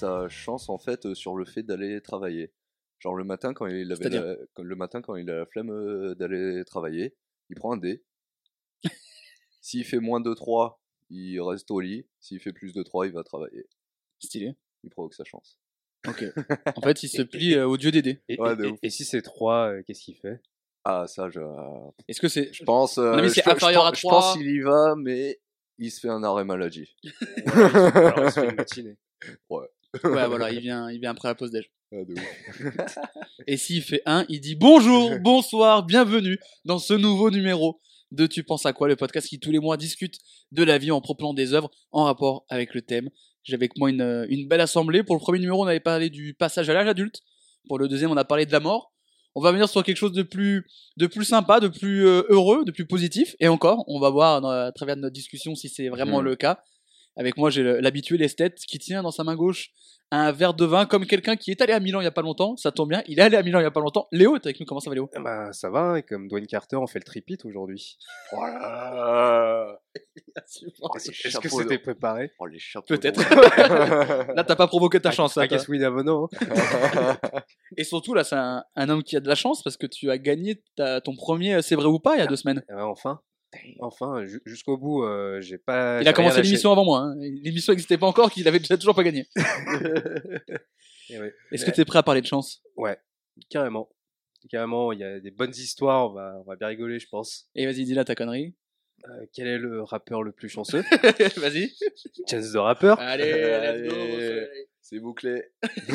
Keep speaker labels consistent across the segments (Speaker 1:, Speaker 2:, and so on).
Speaker 1: sa chance en fait euh, sur le fait d'aller travailler. Genre le matin quand il avait la, le matin quand il a la flemme euh, d'aller travailler, il prend un dé. S'il fait moins de 3, il reste au lit. S'il fait plus de 3, il va travailler.
Speaker 2: Stylé.
Speaker 1: Il provoque sa chance.
Speaker 2: Ok. En fait, il se plie euh, au dieu des dés.
Speaker 3: Et,
Speaker 1: Ouais,
Speaker 3: si c'est 3, qu'est-ce qu'il fait?
Speaker 1: Ah ça je
Speaker 2: Est-ce que c'est.
Speaker 1: je pense euh,
Speaker 2: c'est inférieur à
Speaker 1: pense- Je pense
Speaker 2: 3.
Speaker 1: qu'il y va mais il se fait un arrêt maladie.
Speaker 3: Alors, il se fait une matinée.
Speaker 2: Ouais, voilà, il vient, il vient après la pause déj.
Speaker 1: Ah, de ouf.
Speaker 2: Et s'il fait 1, il dit bonjour, bonsoir, bienvenue dans ce nouveau numéro de Tu penses à quoi, le podcast qui tous les mois discute de la vie en proposant des œuvres en rapport avec le thème. J'ai avec moi une, une belle assemblée. Pour le premier numéro, on avait parlé du passage à l'âge adulte. Pour le deuxième, on a parlé de la mort. On va venir sur quelque chose de plus, de plus sympa, de plus euh, heureux, de plus positif. Et encore, on va voir dans- à travers de notre discussion si c'est vraiment
Speaker 1: Mhm.
Speaker 2: le cas. Avec moi, j'ai l'habitué l'esthète qui tient dans sa main gauche un verre de vin comme quelqu'un qui est allé à Milan il y a pas longtemps. Ça tombe bien, il est allé à Milan il y a pas longtemps. Léo est avec nous. Comment ça va, Léo?
Speaker 3: Ah Bah, ça va, et comme Dwayne Carter, on fait le tripit aujourd'hui.
Speaker 1: Voilà. Oh, les
Speaker 3: Est-ce que c'était préparé?
Speaker 1: Oh, les chapeaux
Speaker 2: Peut-être. Là, t'as pas provoqué ta
Speaker 3: I-
Speaker 2: chance.
Speaker 3: I
Speaker 2: Là,
Speaker 3: guess we never know.
Speaker 2: Et surtout, là, c'est un, un homme qui a de la chance parce que tu as gagné ta- ton premier euh, C'est vrai ou pas il y a deux semaines.
Speaker 3: Eh ben, enfin, enfin, ju- jusqu'au bout, euh, j'ai pas.
Speaker 2: Il a commencé l'émission avant moi. hein. L'émission n'existait pas encore, qu'il avait déjà toujours pas gagné.
Speaker 3: Ouais.
Speaker 2: Est-ce que tu es prêt à parler de chance?
Speaker 3: Ouais, carrément. Carrément, il y a des bonnes histoires, on va, on va bien rigoler, je pense.
Speaker 2: Et vas-y, dis là ta connerie.
Speaker 3: Euh, quel est le rappeur le plus chanceux?
Speaker 2: Vas-y.
Speaker 3: Chance de rappeur?
Speaker 2: Allez, let's go.
Speaker 1: Allez. C'est bouclé.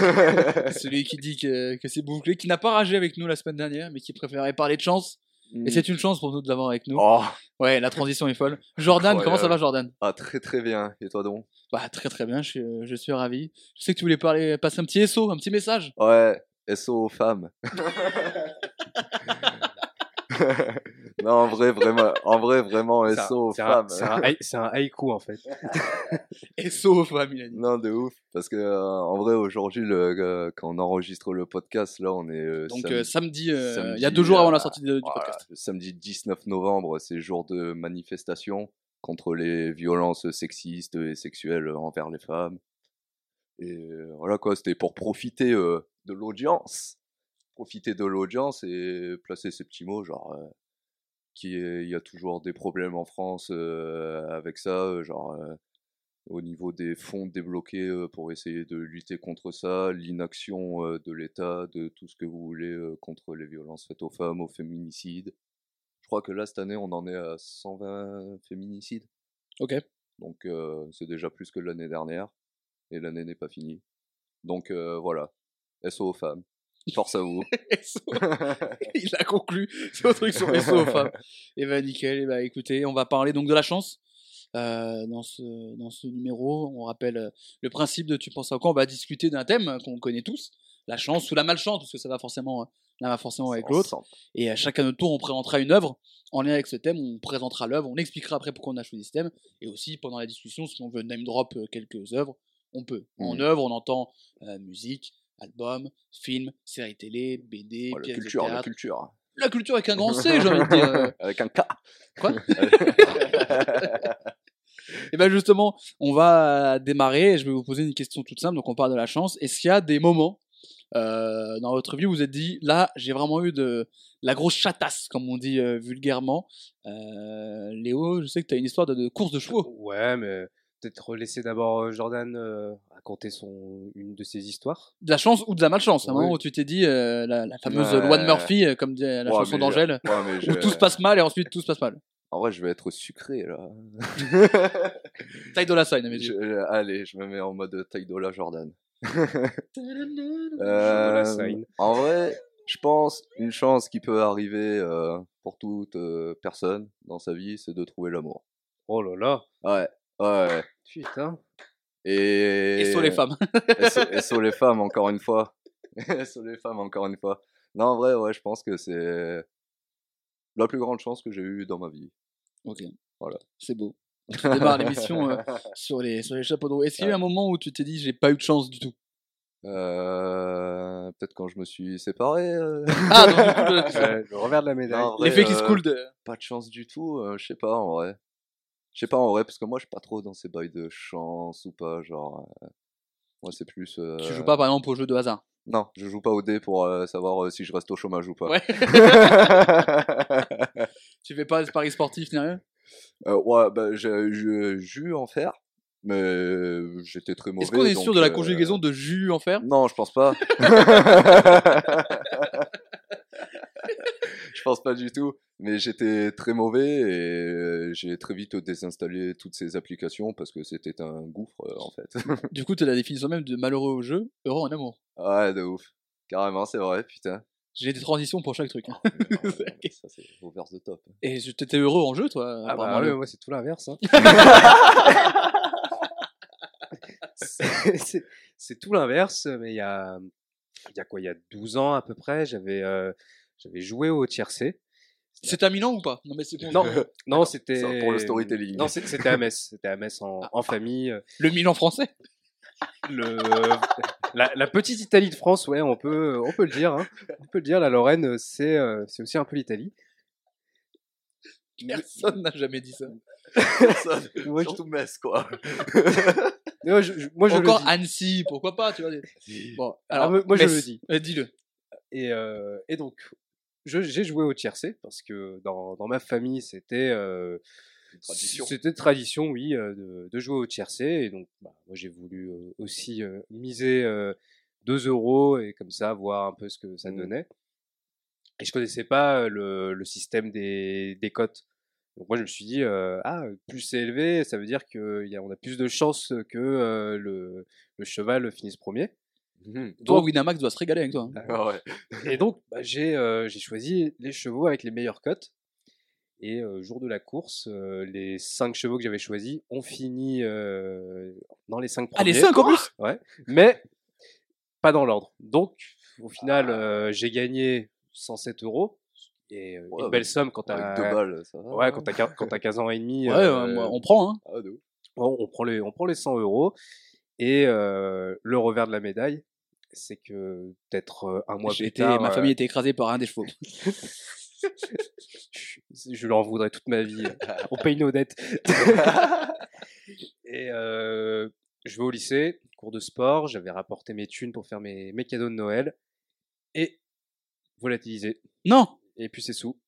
Speaker 2: Celui qui dit que, que c'est bouclé, qui n'a pas ragé avec nous la semaine dernière, mais qui préférait parler de chance. Et c'est une chance pour nous de l'avoir avec nous.
Speaker 1: Oh,
Speaker 2: Ouais, la transition est folle. Jordan, comment ça va, Jordan?
Speaker 1: Ah, très très bien. Et toi donc
Speaker 2: Bah, très très bien, je suis, euh, je suis ravi. Je sais que tu voulais parler, passer un petit SO, un petit message.
Speaker 1: Ouais, SO aux femmes. non, en vrai, vraiment, en vrai, vraiment,
Speaker 3: C'est un-
Speaker 1: SO aux
Speaker 3: c'est un-
Speaker 1: femmes.
Speaker 3: C'est un, haïku en fait.
Speaker 2: SO aux femmes, il a dit.
Speaker 1: Non, de ouf. Parce que, euh, en vrai, aujourd'hui, le, euh, quand on enregistre le podcast, là, on est. euh,
Speaker 2: Donc
Speaker 1: samedi-
Speaker 2: euh, samedi, euh, il y a deux jours avant la sortie de- du
Speaker 1: voilà,
Speaker 2: podcast.
Speaker 1: le samedi 19 novembre, c'est jour de manifestation contre les violences sexistes et sexuelles envers les femmes. Et voilà quoi, c'était pour profiter euh, de l'audience. Profiter de l'audience et placer ces petits mots, genre euh, qu'il y a toujours des problèmes en France euh, avec ça, euh, genre euh, au niveau des fonds débloqués euh, pour essayer de lutter contre ça, l'inaction euh, de l'État, de tout ce que vous voulez euh, contre les violences faites aux femmes, aux féminicides. Je crois que là, cette année, on en est à 120 féminicides.
Speaker 2: Ok.
Speaker 1: Donc, euh, c'est déjà plus que l'année dernière. Et l'année n'est pas finie. Donc, euh, voilà. SO aux femmes. Force à vous.
Speaker 2: Il a conclu le truc sur aux femmes. Et bah nickel, et bah écoutez, on va parler donc de la chance. euh, dans ce dans ce numéro, on rappelle euh, le principe de tu penses à quoi? On va discuter d'un thème qu'on connaît tous, la chance ou la malchance, parce que ça va forcément euh, l'un va forcément avec l'autre. Et à chacun notre tour, on présentera une œuvre en lien avec ce thème. On présentera l'œuvre, on expliquera après pourquoi on a choisi ce thème. Et aussi, pendant la discussion, si on veut name drop euh, quelques œuvres, on peut. En
Speaker 1: Mhm.
Speaker 2: œuvre, on entend euh, musique, album, film, série télé, BD,
Speaker 1: Oh, la culture,
Speaker 2: de
Speaker 1: la culture.
Speaker 2: La culture avec un grand C, j'ai envie de dire.
Speaker 1: Avec un K.
Speaker 2: Quoi? Et ben justement, on va démarrer. et Je vais vous poser une question toute simple. Donc on parle de la chance. Est-ce qu'il y a des moments euh, dans votre vie où vous vous êtes dit là, j'ai vraiment eu de la grosse chatasse, comme on dit euh, vulgairement. Euh, Léo, je sais que tu as une histoire de, de course de chevaux.
Speaker 3: Ouais, mais peut-être laisser d'abord euh, Jordan euh, raconter son une de ses histoires.
Speaker 2: De la chance ou de la malchance. À un moment où tu t'es dit euh, la, la fameuse
Speaker 1: Ouais.
Speaker 2: loi de Murphy, euh, comme dit la
Speaker 1: Ouais,
Speaker 2: chanson d'Angèle,
Speaker 1: ouais,
Speaker 2: où
Speaker 1: je-
Speaker 2: tout se passe mal et ensuite tout se passe mal.
Speaker 1: En vrai, je vais être sucré là.
Speaker 2: Taille de la sign,
Speaker 1: Je- allez, je me mets en mode Taïdola Jordan.
Speaker 3: de la
Speaker 1: Euh,
Speaker 3: scène.
Speaker 1: en vrai, je pense une chance qui peut arriver euh, pour toute euh, personne dans sa vie, c'est de trouver l'amour.
Speaker 3: Oh là là,
Speaker 1: Ouais, ouais.
Speaker 3: putain.
Speaker 1: Et,
Speaker 2: Et sur les femmes.
Speaker 1: Et sur, et sur les femmes, encore une fois. Et sur les femmes, encore une fois. Non, en vrai, ouais, je pense que c'est la plus grande chance que j'ai eue dans ma vie.
Speaker 2: Ok.
Speaker 1: Voilà.
Speaker 2: C'est beau. On démarre l'émission euh, sur, les, sur les chapeaux de roue. Est-ce qu'il y a eu un moment où tu t'es dit j'ai pas eu de chance du tout?
Speaker 1: Euh, Peut-être quand je me suis séparé. euh.
Speaker 2: Ah, coup, le-
Speaker 3: revers de la médaille.
Speaker 1: Non,
Speaker 2: l'effet qui se
Speaker 1: euh,
Speaker 2: coule de.
Speaker 1: Pas de chance du tout, euh, je sais pas en vrai. Je sais pas en vrai, parce que moi, je suis pas trop dans ces bails de chance ou pas. Genre, euh, moi, c'est plus. euh,
Speaker 2: Tu joues pas par exemple au jeu de hasard?
Speaker 1: Non, je joue pas au dé pour euh, savoir euh, si je reste au chômage ou pas.
Speaker 2: Ouais. tu fais pas de paris sportifs ni rien
Speaker 1: Euh, ouais, bah, j'ai eu en faire, mais j'étais très mauvais.
Speaker 2: Est-ce qu'on est sûr de la
Speaker 1: euh,
Speaker 2: conjugaison de jus en fer?
Speaker 1: Non, je pense pas. je pense pas du tout. Mais j'étais très mauvais et euh, j'ai très vite désinstallé toutes ces applications parce que c'était un gouffre euh, en fait.
Speaker 2: Du coup, tu as la définition même de malheureux au jeu, heureux en amour.
Speaker 1: ouais, de ouf. Carrément, c'est vrai, putain.
Speaker 2: J'ai des transitions pour chaque truc. hein.
Speaker 1: Non, mais ça, c'est over the top.
Speaker 2: Et je- t'étais heureux en jeu, toi
Speaker 3: Ah bah ouais,
Speaker 2: le-
Speaker 3: moi c'est tout l'inverse. hein. c'est tout l'inverse, mais il y a, il y a quoi Il y a 12 ans à peu près, j'avais euh, j'avais joué au tiercé.
Speaker 2: C'est à Milan ou pas? Non, mais c'est bon.
Speaker 3: Non, non, c'était
Speaker 1: pour le storytelling.
Speaker 3: Non, c'était à Metz, c'était à Metz en, en famille.
Speaker 2: Le Milan français?
Speaker 3: Le, la, la petite Italie de France, ouais, on peut, on peut le dire. hein. On peut le dire, la Lorraine, c'est euh, c'est aussi un peu l'Italie.
Speaker 2: Personne n'a jamais dit ça.
Speaker 1: Ça,
Speaker 3: Moi, je-
Speaker 1: Surtout Metz, quoi.
Speaker 3: Moi, je, je- moi, je
Speaker 2: Encore
Speaker 3: le dis.
Speaker 2: Annecy, pourquoi pas, tu vois. Bon,
Speaker 3: Ah,
Speaker 2: alors,
Speaker 3: moi- je le dis.
Speaker 2: Euh, Dis-le.
Speaker 3: Et, euh, et donc, j'ai joué au tiercé parce que dans, dans ma famille, c'était euh,
Speaker 1: tradition.
Speaker 3: C'était tradition, oui, euh, de, de jouer au tiercé. Et donc, bah, moi, j'ai voulu euh, aussi euh, miser euh, 2 euros et comme ça, voir un peu ce que ça
Speaker 1: Mhm.
Speaker 3: donnait. Et je connaissais pas le, le système des, des cotes. Donc moi, je me suis dit, euh, ah, plus c'est élevé, ça veut dire qu'on a plus de chances que euh, le, le cheval finisse premier.
Speaker 1: Mhm.
Speaker 2: Toi,
Speaker 3: Donc-
Speaker 2: Winamax doit se régaler avec toi. hein.
Speaker 1: Ah ouais.
Speaker 3: Et donc, bah, j'ai euh, j'ai choisi les chevaux avec les meilleures cotes. Et euh, jour de la course, euh, les cinq chevaux que j'avais choisis ont fini euh, dans les cinq
Speaker 2: Ah, les
Speaker 3: premiers.
Speaker 2: 5 en plus?
Speaker 3: Mais pas dans l'ordre. Donc, au final, euh, j'ai gagné 107 euros. Et euh,
Speaker 1: Ouais,
Speaker 3: une belle
Speaker 1: bah,
Speaker 3: somme quand
Speaker 1: Avec
Speaker 3: t'as
Speaker 1: deux balles, ça va.
Speaker 3: ouais, quand t'as quin- quand t'as 15 ans et demi.
Speaker 2: Ouais,
Speaker 3: euh,
Speaker 2: ouais, on prend. Hein.
Speaker 1: Ah,
Speaker 3: on prend les, on prend les 100 euros. Et euh, le revers de la médaille, c'est que peut-être un mois plus tard,
Speaker 2: ma famille était écrasée par un des chevaux.
Speaker 3: je, je leur voudrais toute ma vie. On paye nos dettes. et euh, je vais au lycée, cours de sport. J'avais rapporté mes thunes pour faire mes, mes cadeaux de Noël. Et volatilisé.
Speaker 2: Non
Speaker 3: Et puis c'est sous.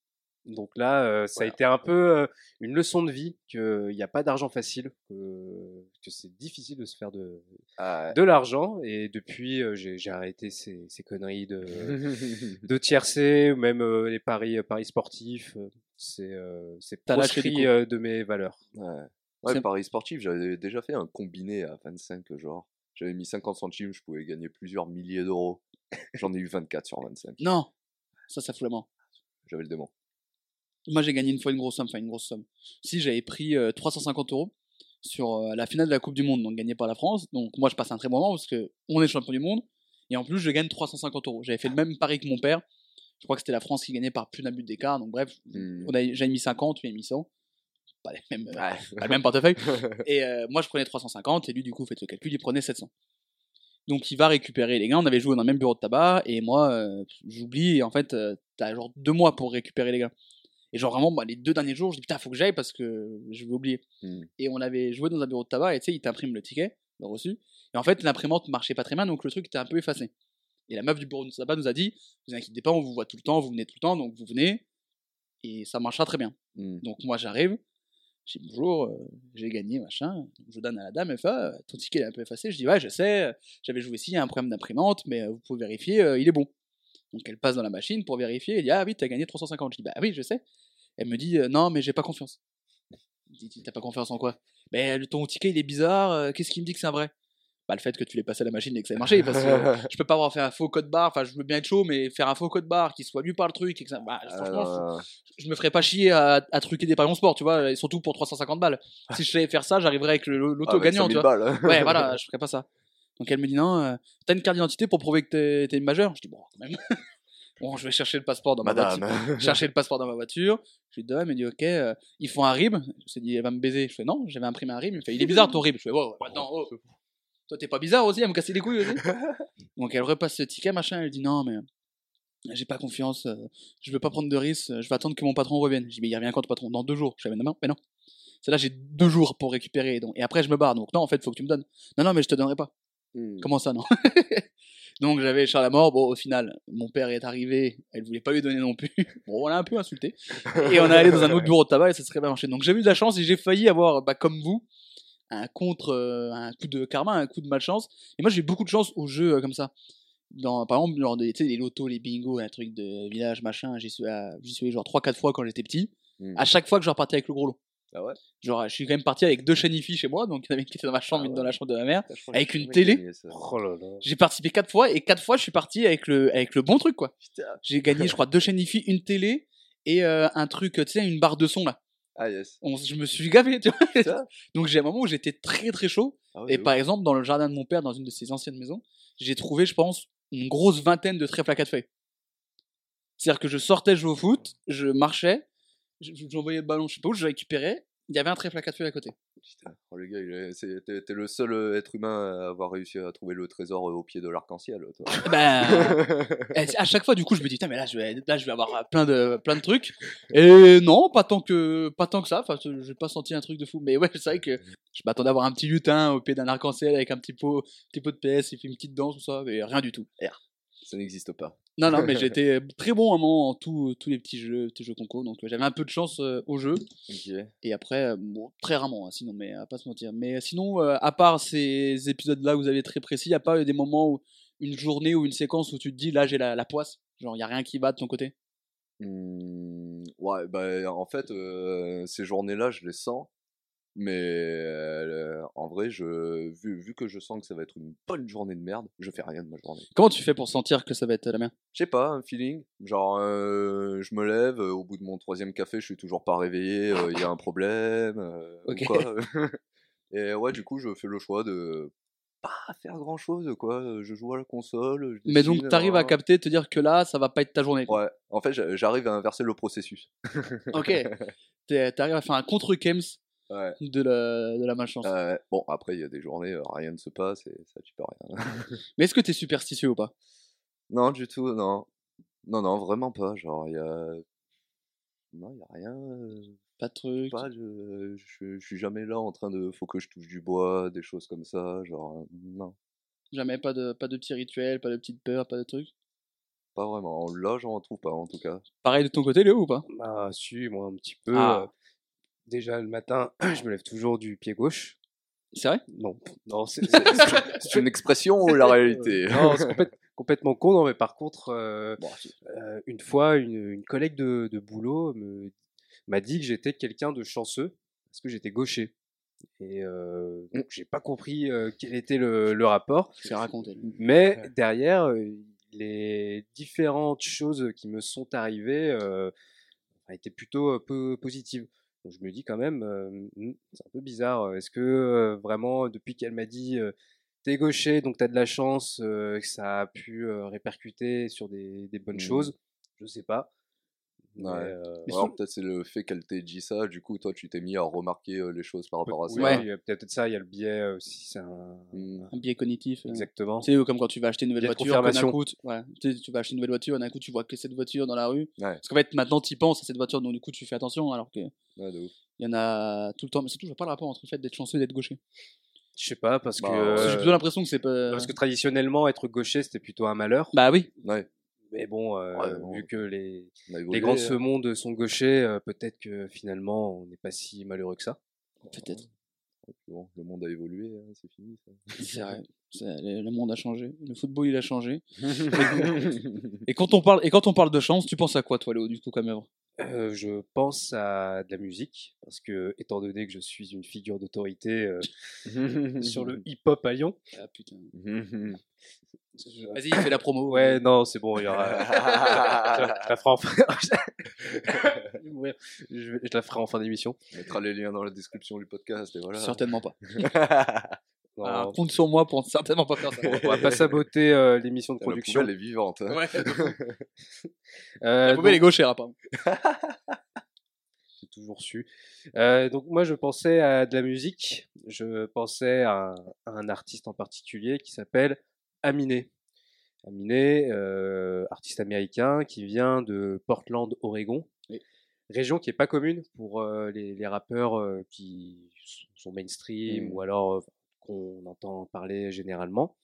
Speaker 3: Donc là, euh, ça a été un peu euh, une leçon de vie qu'il n'y a pas d'argent facile, que, que c'est difficile de se faire de,
Speaker 1: Ah,
Speaker 3: de l'argent. Et depuis, euh, j'ai j'ai arrêté ces, ces conneries de, de tiercé, ou même euh, les paris, paris sportifs. C'est euh, c'est euh, de mes valeurs.
Speaker 1: Ouais, ouais paris sportif, j'avais déjà fait un combiné à 25, genre. J'avais mis 50 centimes, je pouvais gagner plusieurs milliers d'euros. J'en ai eu 24 sur 25.
Speaker 2: Non Ça, ça fout la main.
Speaker 1: J'avais le démon.
Speaker 2: Moi, j'ai gagné une fois une grosse somme, enfin une grosse somme. Si j'avais pris euh, 350 euros sur euh, la finale de la Coupe du Monde, donc gagnée par la France. Donc moi, je passe un très bon moment parce que on est champion du monde et en plus, je gagne 350 euros. J'avais fait le même pari que mon père. Je crois que c'était la France qui gagnait par plus d'un but d'écart. Donc bref, on a, j'avais mis 50, lui a mis 100. Pas les mêmes, euh,
Speaker 1: Ouais.
Speaker 2: pas le même portefeuille. Et euh, moi, je prenais 350 et lui, du coup, faites le calcul, il prenait 700. Donc, il va récupérer les gains. On avait joué dans le même bureau de tabac et moi, euh, j'oublie. Et en fait, euh, t'as genre deux mois pour récupérer les gains. Et genre vraiment, bah, les deux derniers jours, je dis putain, faut que j'aille parce que je vais oublier.
Speaker 1: Hmm.
Speaker 2: Et on avait joué dans un bureau de tabac et tu sais, il t'imprime le ticket, le reçu. Et en fait, l'imprimante marchait pas très bien, donc le truc était un peu effacé. Et la meuf du bureau de tabac nous a dit, vous inquiétez pas, on vous voit tout le temps, vous venez tout le temps, donc vous venez et ça marchera très bien.
Speaker 1: Hmm.
Speaker 2: Donc moi j'arrive, je dis bonjour, euh, j'ai gagné, machin. Je donne à la dame, elle fait Ah, ton ticket est un peu effacé. Je dis ouais, je sais, j'avais joué ici, il y a un problème d'imprimante, mais euh, vous pouvez vérifier, euh, il est bon. Donc elle passe dans la machine pour vérifier, elle dit ah oui, t'as gagné 350. Je dis bah oui, je sais. Elle me dit euh, non, mais j'ai pas confiance. Je dis t'as pas confiance en quoi? Mais ton ticket il est bizarre, euh, qu'est-ce qui me dit que c'est un vrai? Bah le fait que tu l'aies passé à la machine et que ça ait marché, parce que euh, je peux pas avoir fait un faux code barre, enfin je veux bien être chaud, mais faire un faux code barre qui soit lu par le truc et que ça. Bah, franchement,
Speaker 1: Alors,
Speaker 2: je me ferais pas chier à, à truquer des paris en sport, tu vois, et surtout pour 350 balles. Si je savais faire ça, j'arriverais avec l'auto
Speaker 1: avec
Speaker 2: gagnant,
Speaker 1: 5000
Speaker 2: tu vois.
Speaker 1: balles.
Speaker 2: Ouais, voilà, je ferais pas ça. Donc elle me dit non, euh, t'as une carte d'identité pour prouver que t'es- t'es majeur Je dis bon, quand même. bon, je vais chercher le passeport dans ma voiture.
Speaker 1: Madame.
Speaker 2: Chercher le passeport dans ma voiture. Je lui donne, elle me dit ok, euh, il faut un RIB. Je me dit elle va me baiser. Je fais non, j'avais imprimé un RIB. Il me fait il est bizarre ton RIB. Je fais oh, attends, oh. Toi t'es pas bizarre aussi, à me casser les couilles aussi. Donc elle repasse le ticket, machin, elle dit non, mais j'ai pas confiance, euh, je veux pas prendre de risques, euh, je vais attendre que mon patron revienne. Je dis mais il revient quand ton patron? Dans deux jours. Je fais mais non, mais non. Celle-là, j'ai deux jours pour récupérer. Donc, et après, je me barre. Donc, non, en fait, faut que tu me donnes. Non, non, mais je te donnerai pas.
Speaker 1: Hmm.
Speaker 2: Comment ça, non? Donc, j'avais Charles à mort. Bon, au final, mon père est arrivé. Elle voulait pas lui donner non plus. Bon, on l'a un peu insulté. Et on est allé dans un autre bureau de tabac et ça serait bien marché. Donc, j'ai eu de la chance et j'ai failli avoir, bah, comme vous, un contre, euh, un coup de karma, un coup de malchance. Et moi, j'ai beaucoup de chance aux jeux euh, comme ça. Dans, par exemple, genre des, les lotos, les bingos, un truc de village, machin, j'y suis, suis allé genre 3-4 fois quand j'étais petit.
Speaker 1: Hmm.
Speaker 2: À chaque fois que je repartais avec le gros lot.
Speaker 1: Ah ouais?
Speaker 2: Genre, je suis quand même parti avec deux chanifies chez moi, donc il y en avait une qui était dans ma chambre,
Speaker 1: Ah
Speaker 2: une dans la chambre de ma mère. Avec une télé.
Speaker 3: Oh là là.
Speaker 2: J'ai participé quatre fois et quatre fois je suis parti avec le, avec le bon truc quoi. J'ai gagné, je crois, deux chanifies, une télé et euh, un truc, tu sais, une barre de son là.
Speaker 1: Ah yes.
Speaker 2: On- je me suis gavé, tu vois. Donc j'ai un moment où j'étais très très chaud.
Speaker 1: Ah ouais,
Speaker 2: Et par
Speaker 1: ouf.
Speaker 2: exemple, dans le jardin de mon père, dans une de ses anciennes maisons, j'ai trouvé, je pense, une grosse vingtaine de trèfles à quatre feuilles. C'est-à-dire que je sortais jouer au foot, je marchais, j'envoyais le ballon, je sais pas où, je le récupérais, il y avait un trèfle à quatre feuilles à côté.
Speaker 1: Putain, oh, le gars, t'es le seul euh, être humain à avoir réussi à trouver le trésor euh, au pied de l'arc-en-ciel,
Speaker 2: Et à chaque fois, du coup, je me dis, mais là, je vais, là, je vais avoir plein de, plein de trucs. Et non, pas tant que, pas tant que ça. Enfin, je- j'ai pas senti un truc de fou. Mais ouais, c'est vrai que je m'attendais à avoir un petit lutin au pied d'un arc-en-ciel avec un petit pot, petit pot de PS, il fait une petite danse, tout ça. Mais rien du tout.
Speaker 1: Ça n'existe pas.
Speaker 2: Non, non, mais j'étais très bon à moment en tous tous les petits jeux, petits jeux concours. Donc, j'avais un peu de chance euh, au jeu. Et après, euh, bon, très rarement, hein, sinon, mais à pas se mentir. Mais sinon, euh, à part ces épisodes-là que vous avez très précis, il a pas des moments où une journée ou une séquence où tu te dis, là, j'ai la, la poisse. Genre, il y a rien qui va de ton côté?
Speaker 1: Hmm, ouais, bah en fait, euh, ces journées-là, je les sens. Mais euh, en vrai, je, vu, vu que je sens que ça va être une bonne journée de merde, je fais rien de ma journée.
Speaker 2: Comment tu fais pour sentir que ça va être la merde?
Speaker 1: Je sais pas, un feeling. Genre, euh, je me lève, au bout de mon troisième café, je suis toujours pas réveillé, euh, il y a un problème. ou
Speaker 2: Ok.
Speaker 1: quoi. Et ouais, du coup, je fais le choix de pas faire grand chose, quoi. Je joue à la console. je
Speaker 2: Mais donc, t'arrives à
Speaker 1: hein.
Speaker 2: capter, te dire que là, ça va pas être ta journée. quoi.
Speaker 1: Ouais, en fait, j'a- j'arrive à inverser le processus.
Speaker 2: Ok. T'arrives à faire un contre-Kems
Speaker 1: Ouais.
Speaker 2: de la, de la malchance.
Speaker 1: Euh, bon, après, il y a des journées, euh, rien ne se passe et ça, tu peux rien.
Speaker 2: Mais est-ce que t'es superstitieux ou pas?
Speaker 1: Non, du tout, non. Non, non, vraiment pas. Genre, il y a. Non, il y a rien. euh,
Speaker 2: Pas de truc.
Speaker 1: Pas, je, je, je suis jamais là en train de. Faut que je touche du bois, des choses comme ça. Genre, euh, non,
Speaker 2: Jamais pas de, pas de petits rituels, pas de petites peurs, pas de trucs?
Speaker 1: pas vraiment. Là, j'en trouve pas, en tout cas.
Speaker 2: Pareil de ton côté, Léo, ou pas?
Speaker 3: Bah, si, moi un petit peu.
Speaker 2: Ah.
Speaker 3: euh, déjà le matin, je me lève toujours du pied gauche.
Speaker 2: C'est vrai?
Speaker 3: Non, non, c'est
Speaker 1: une expression ou la réalité?
Speaker 3: Non, c'est complète- complètement con. Non, mais par contre, euh,
Speaker 1: Bon,
Speaker 3: euh, une fois, une, une collègue de, de boulot me- m'a dit que j'étais quelqu'un de chanceux parce que j'étais gaucher. Et euh, donc, j'ai pas compris euh, quel était le, le rapport.
Speaker 2: C'est raconté.
Speaker 3: Mais derrière, euh, les différentes choses qui me sont arrivées euh, étaient plutôt euh, peu positives. Donc je me dis quand même, euh, hmm, c'est un peu bizarre. Est-ce que euh, vraiment, depuis qu'elle m'a dit euh, t'es gaucher, donc t'as de la chance, euh, que ça a pu euh, répercuter sur des, des bonnes
Speaker 1: Mhm.
Speaker 3: choses Je sais pas.
Speaker 1: Ouais.
Speaker 3: euh,
Speaker 1: Alors, peut-être c'est le fait qu'elle t'ait dit ça, du coup, toi, tu t'es mis à remarquer euh, les choses par rapport à ça.
Speaker 3: oui,
Speaker 2: Ouais.
Speaker 3: il y a peut-être ça, il y a le biais euh, aussi, c'est un...
Speaker 1: Hmm.
Speaker 2: Un biais cognitif. euh.
Speaker 3: Exactement.
Speaker 2: Tu sais, comme quand tu vas acheter une nouvelle
Speaker 3: Biais
Speaker 2: voiture, d'un coup, tu, ouais, tu, sais, tu vas acheter une nouvelle voiture, d'un coup, tu vois que cette voiture dans la rue.
Speaker 1: Ouais.
Speaker 2: Parce qu'en fait, maintenant, tu penses à cette voiture, donc du coup, tu fais attention, alors que
Speaker 1: Ouais, de ouf.
Speaker 2: il y en a tout le temps. Mais surtout, je vois pas le rapport entre le fait d'être chanceux et d'être gaucher.
Speaker 3: Je sais pas, parce
Speaker 1: Bah,
Speaker 3: que...
Speaker 2: J'ai
Speaker 3: euh,
Speaker 2: plutôt l'impression que c'est pas.
Speaker 3: Parce que traditionnellement, être gaucher, c'était plutôt un malheur.
Speaker 2: Bah oui.
Speaker 1: Ouais,
Speaker 3: Mais bon, euh,
Speaker 1: Ouais, bon.
Speaker 3: vu que les, les grands de
Speaker 1: hein.
Speaker 3: ce monde sont gauchers, euh, peut-être que finalement, on n'est pas si malheureux que ça.
Speaker 2: Peut-être.
Speaker 1: Bon, le monde a évolué, hein, c'est fini. ça.
Speaker 2: C'est vrai. Le monde a changé. Le football, il a changé. Et quand on parle, et quand on parle de chance, tu penses à quoi, toi, Léo, du coup, comme œuvre?
Speaker 3: Euh, je pense à de la musique, parce que étant donné que je suis une figure d'autorité euh, sur le hip-hop à Lyon.
Speaker 2: Ah putain. Vas-y, fais la promo.
Speaker 3: Ouais, non, c'est bon, il y aura. je, la- ferai en fin. Ouais, je, vais- je la ferai en fin d'émission.
Speaker 1: On mettra les liens dans la description du podcast et voilà.
Speaker 2: Certainement pas.
Speaker 3: Non,
Speaker 2: Alors, compte sur moi pour certainement pas faire ça.
Speaker 3: on va pas saboter euh, l'émission de
Speaker 1: La
Speaker 3: production.
Speaker 1: poubelle est vivante. hein.
Speaker 2: Ouais.
Speaker 3: Euh,
Speaker 2: La poubelle est
Speaker 3: donc-
Speaker 2: gauchère, apparemment.
Speaker 3: J'ai toujours su. Euh, donc moi, je pensais à de la musique. Je pensais à un, à un artiste en particulier qui s'appelle Aminé. Aminé, euh, artiste américain qui vient de Portland, Oregon.
Speaker 2: Oui.
Speaker 3: région qui est pas commune pour euh, les, les rappeurs euh, qui sont mainstream
Speaker 1: Mm.
Speaker 3: ou alors euh, qu'on entend parler généralement.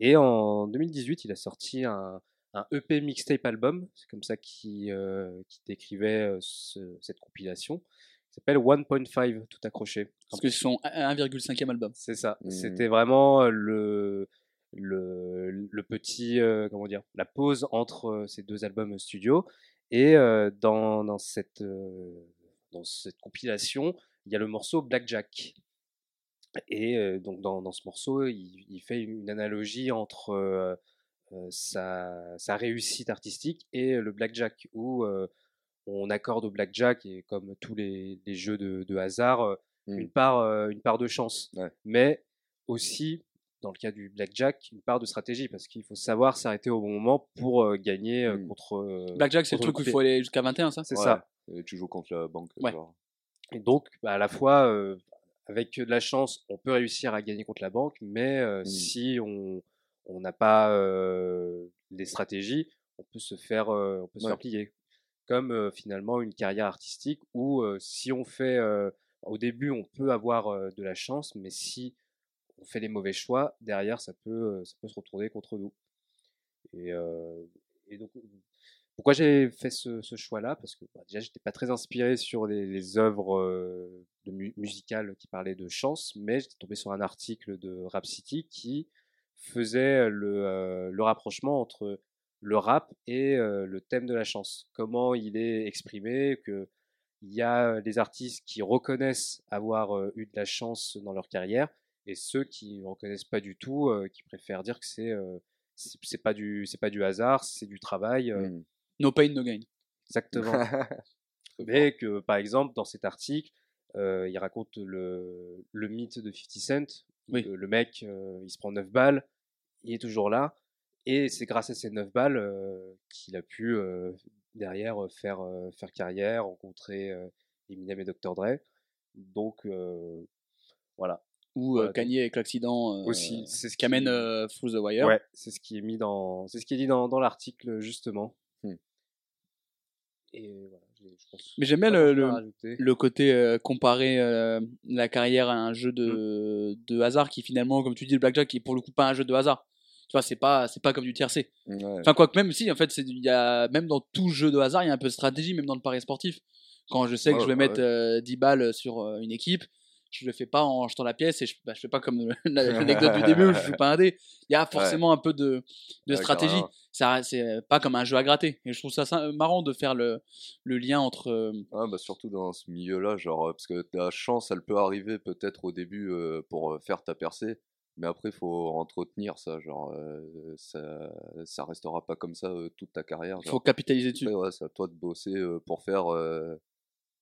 Speaker 3: Et en 2018, il a sorti un, un EP mixtape album, c'est comme ça qu'il euh, décrivait euh, ce- cette compilation. Il s'appelle 1.5 tout accroché.
Speaker 2: Parce que c'est son 1,5e album.
Speaker 3: C'est ça.
Speaker 1: Mm.
Speaker 3: C'était vraiment euh, le, le, le petit, euh, comment dire, la pause entre ces deux albums studio. Et euh, dans, dans, cette, euh, dans cette compilation, il y a le morceau Blackjack. Et euh, donc dans, dans ce morceau, il, il fait une analogie entre euh, sa, sa réussite artistique et le blackjack, où euh, on accorde au blackjack, et comme tous les, les jeux de, de hasard,
Speaker 1: Mm.
Speaker 3: une, part, euh, une part de chance,
Speaker 1: Ouais.
Speaker 3: mais aussi, dans le cas du blackjack, une part de stratégie, parce qu'il faut savoir s'arrêter au bon moment pour euh, gagner euh,
Speaker 1: Mm.
Speaker 3: contre... euh,
Speaker 2: Blackjack, c'est le truc où il faut aller jusqu'à 21, ça?
Speaker 3: C'est
Speaker 1: Ouais.
Speaker 3: ça.
Speaker 1: Et tu joues contre la banque.
Speaker 2: Ouais.
Speaker 1: genre.
Speaker 3: Et donc, bah, à la fois, euh, avec de la chance, on peut réussir à gagner contre la banque, mais euh,
Speaker 1: Mm.
Speaker 3: si on on n'a pas euh, les stratégies, on peut se faire, euh, on peut se
Speaker 1: Ouais.
Speaker 3: faire plier. Comme euh, finalement une carrière artistique où euh, si on fait, euh, au début, on peut avoir euh, de la chance, mais si on fait les mauvais choix, derrière, ça peut, ça peut se retourner contre nous. Et, euh, et donc, pourquoi j'ai fait ce, choix-là? Parce que bah, déjà, j'étais pas très inspiré sur les, les œuvres euh, de mu- musicales qui parlaient de chance, mais j'étais tombé sur un article de Rap City qui faisait le, euh, le rapprochement entre le rap et euh, le thème de la chance. Comment il est exprimé, que il y a des artistes qui reconnaissent avoir euh, eu de la chance dans leur carrière et ceux qui ne reconnaissent pas du tout, euh, qui préfèrent dire que c'est euh, c'est pas du c'est pas du hasard, c'est du travail. euh,
Speaker 1: Mm.
Speaker 2: No pain, no gain.
Speaker 3: Exactement. Mais que, par exemple, dans cet article, euh, il raconte le, le mythe de 50 Cent.
Speaker 2: Oui.
Speaker 3: Le, le mec, euh, il se prend 9 balles, il est toujours là. Et c'est grâce à ces 9 balles euh, qu'il a pu, derrière, faire, faire carrière, rencontrer Eminem et Dr. Dre. Donc, voilà.
Speaker 2: Ou euh, Kanye avec l'accident euh,
Speaker 3: Aussi, c'est ce
Speaker 2: qui amène euh, Through the Wire.
Speaker 3: Ouais, c'est ce qui est mis dans, c'est ce qui est dit dans, dans l'article, justement. Et voilà, j'ai- je pense.
Speaker 2: Mais j'aime bien le, le, côté euh, comparer euh, la carrière à un jeu de,
Speaker 3: Mmh.
Speaker 2: de hasard qui finalement, comme tu dis, le blackjack qui est pour le coup pas un jeu de hasard. Tu vois, c'est pas, c'est pas comme du tiercé.
Speaker 1: Ouais.
Speaker 2: Enfin, quoique même si, en fait, y a, même dans tout jeu de hasard, il y a un peu de stratégie, même dans le pari sportif. Quand je sais que
Speaker 1: Ouais,
Speaker 2: je vais
Speaker 1: bah
Speaker 2: mettre euh, 10 balles sur euh, une équipe, je le fais pas en jetant la pièce et je, bah, je fais pas comme la- l'anecdote du début où je joue pas un dé. Il y a forcément un peu de, de
Speaker 1: Ouais,
Speaker 2: stratégie. Ça, c'est pas comme un jeu à gratter. Et je trouve ça, marrant de faire le, le lien entre. euh,
Speaker 1: Ah, bah surtout dans ce milieu-là, genre, euh, parce que ta chance, elle peut arriver peut-être au début euh, pour euh, faire ta percée, mais après, il faut entretenir ça, genre, euh, ça, ça restera pas comme ça euh, toute ta carrière.
Speaker 2: Il faut capitaliser dessus.
Speaker 1: Ouais, c'est à toi de bosser euh, pour faire, euh,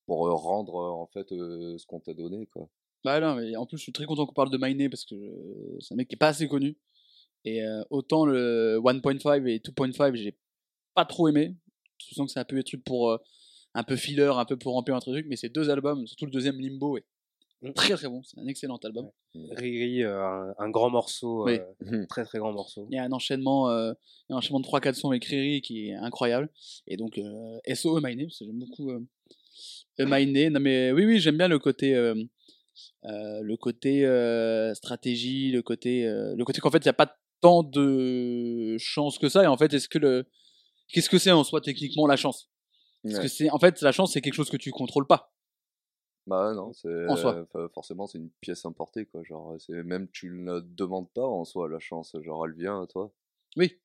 Speaker 1: pour euh, rendre euh, en fait euh, ce qu'on t'a donné, quoi.
Speaker 2: Bah non, mais en plus, je suis très content qu'on parle de Miné parce que euh, c'est un mec qui est pas assez connu. Et euh, autant le 1.5 et 2.5, j'ai pas trop aimé. Je sens que c'est un peu des trucs pour euh, un peu filler, un peu pour remplir un truc, mais ces deux albums, surtout le deuxième Limbo, est
Speaker 3: Mm.
Speaker 2: très très bon. C'est un excellent album.
Speaker 3: Riri, euh, un, un grand morceau,
Speaker 2: Oui.
Speaker 3: euh, très très grand morceau.
Speaker 2: Il y a un enchaînement, euh, un enchaînement de 3-4 sons avec Riri qui est incroyable. Et donc, euh, SO Miné, parce que j'aime beaucoup euh, Miné. Non mais oui, oui, j'aime bien le côté. Euh, le côté euh, stratégie, le côté, euh, le côté qu'en fait il n'y a pas tant de chance que ça. Et en fait, est-ce que le, qu'est-ce que c'est en soi techniquement la chance? Parce
Speaker 1: Ouais.
Speaker 2: que c'est, en fait, la chance c'est quelque chose que tu contrôles pas.
Speaker 1: Bah non, c'est
Speaker 2: En soi.
Speaker 1: forcément c'est une pièce importée, quoi. Genre, c'est même tu ne la demandes pas en soi la chance, genre elle vient à toi.
Speaker 2: Oui.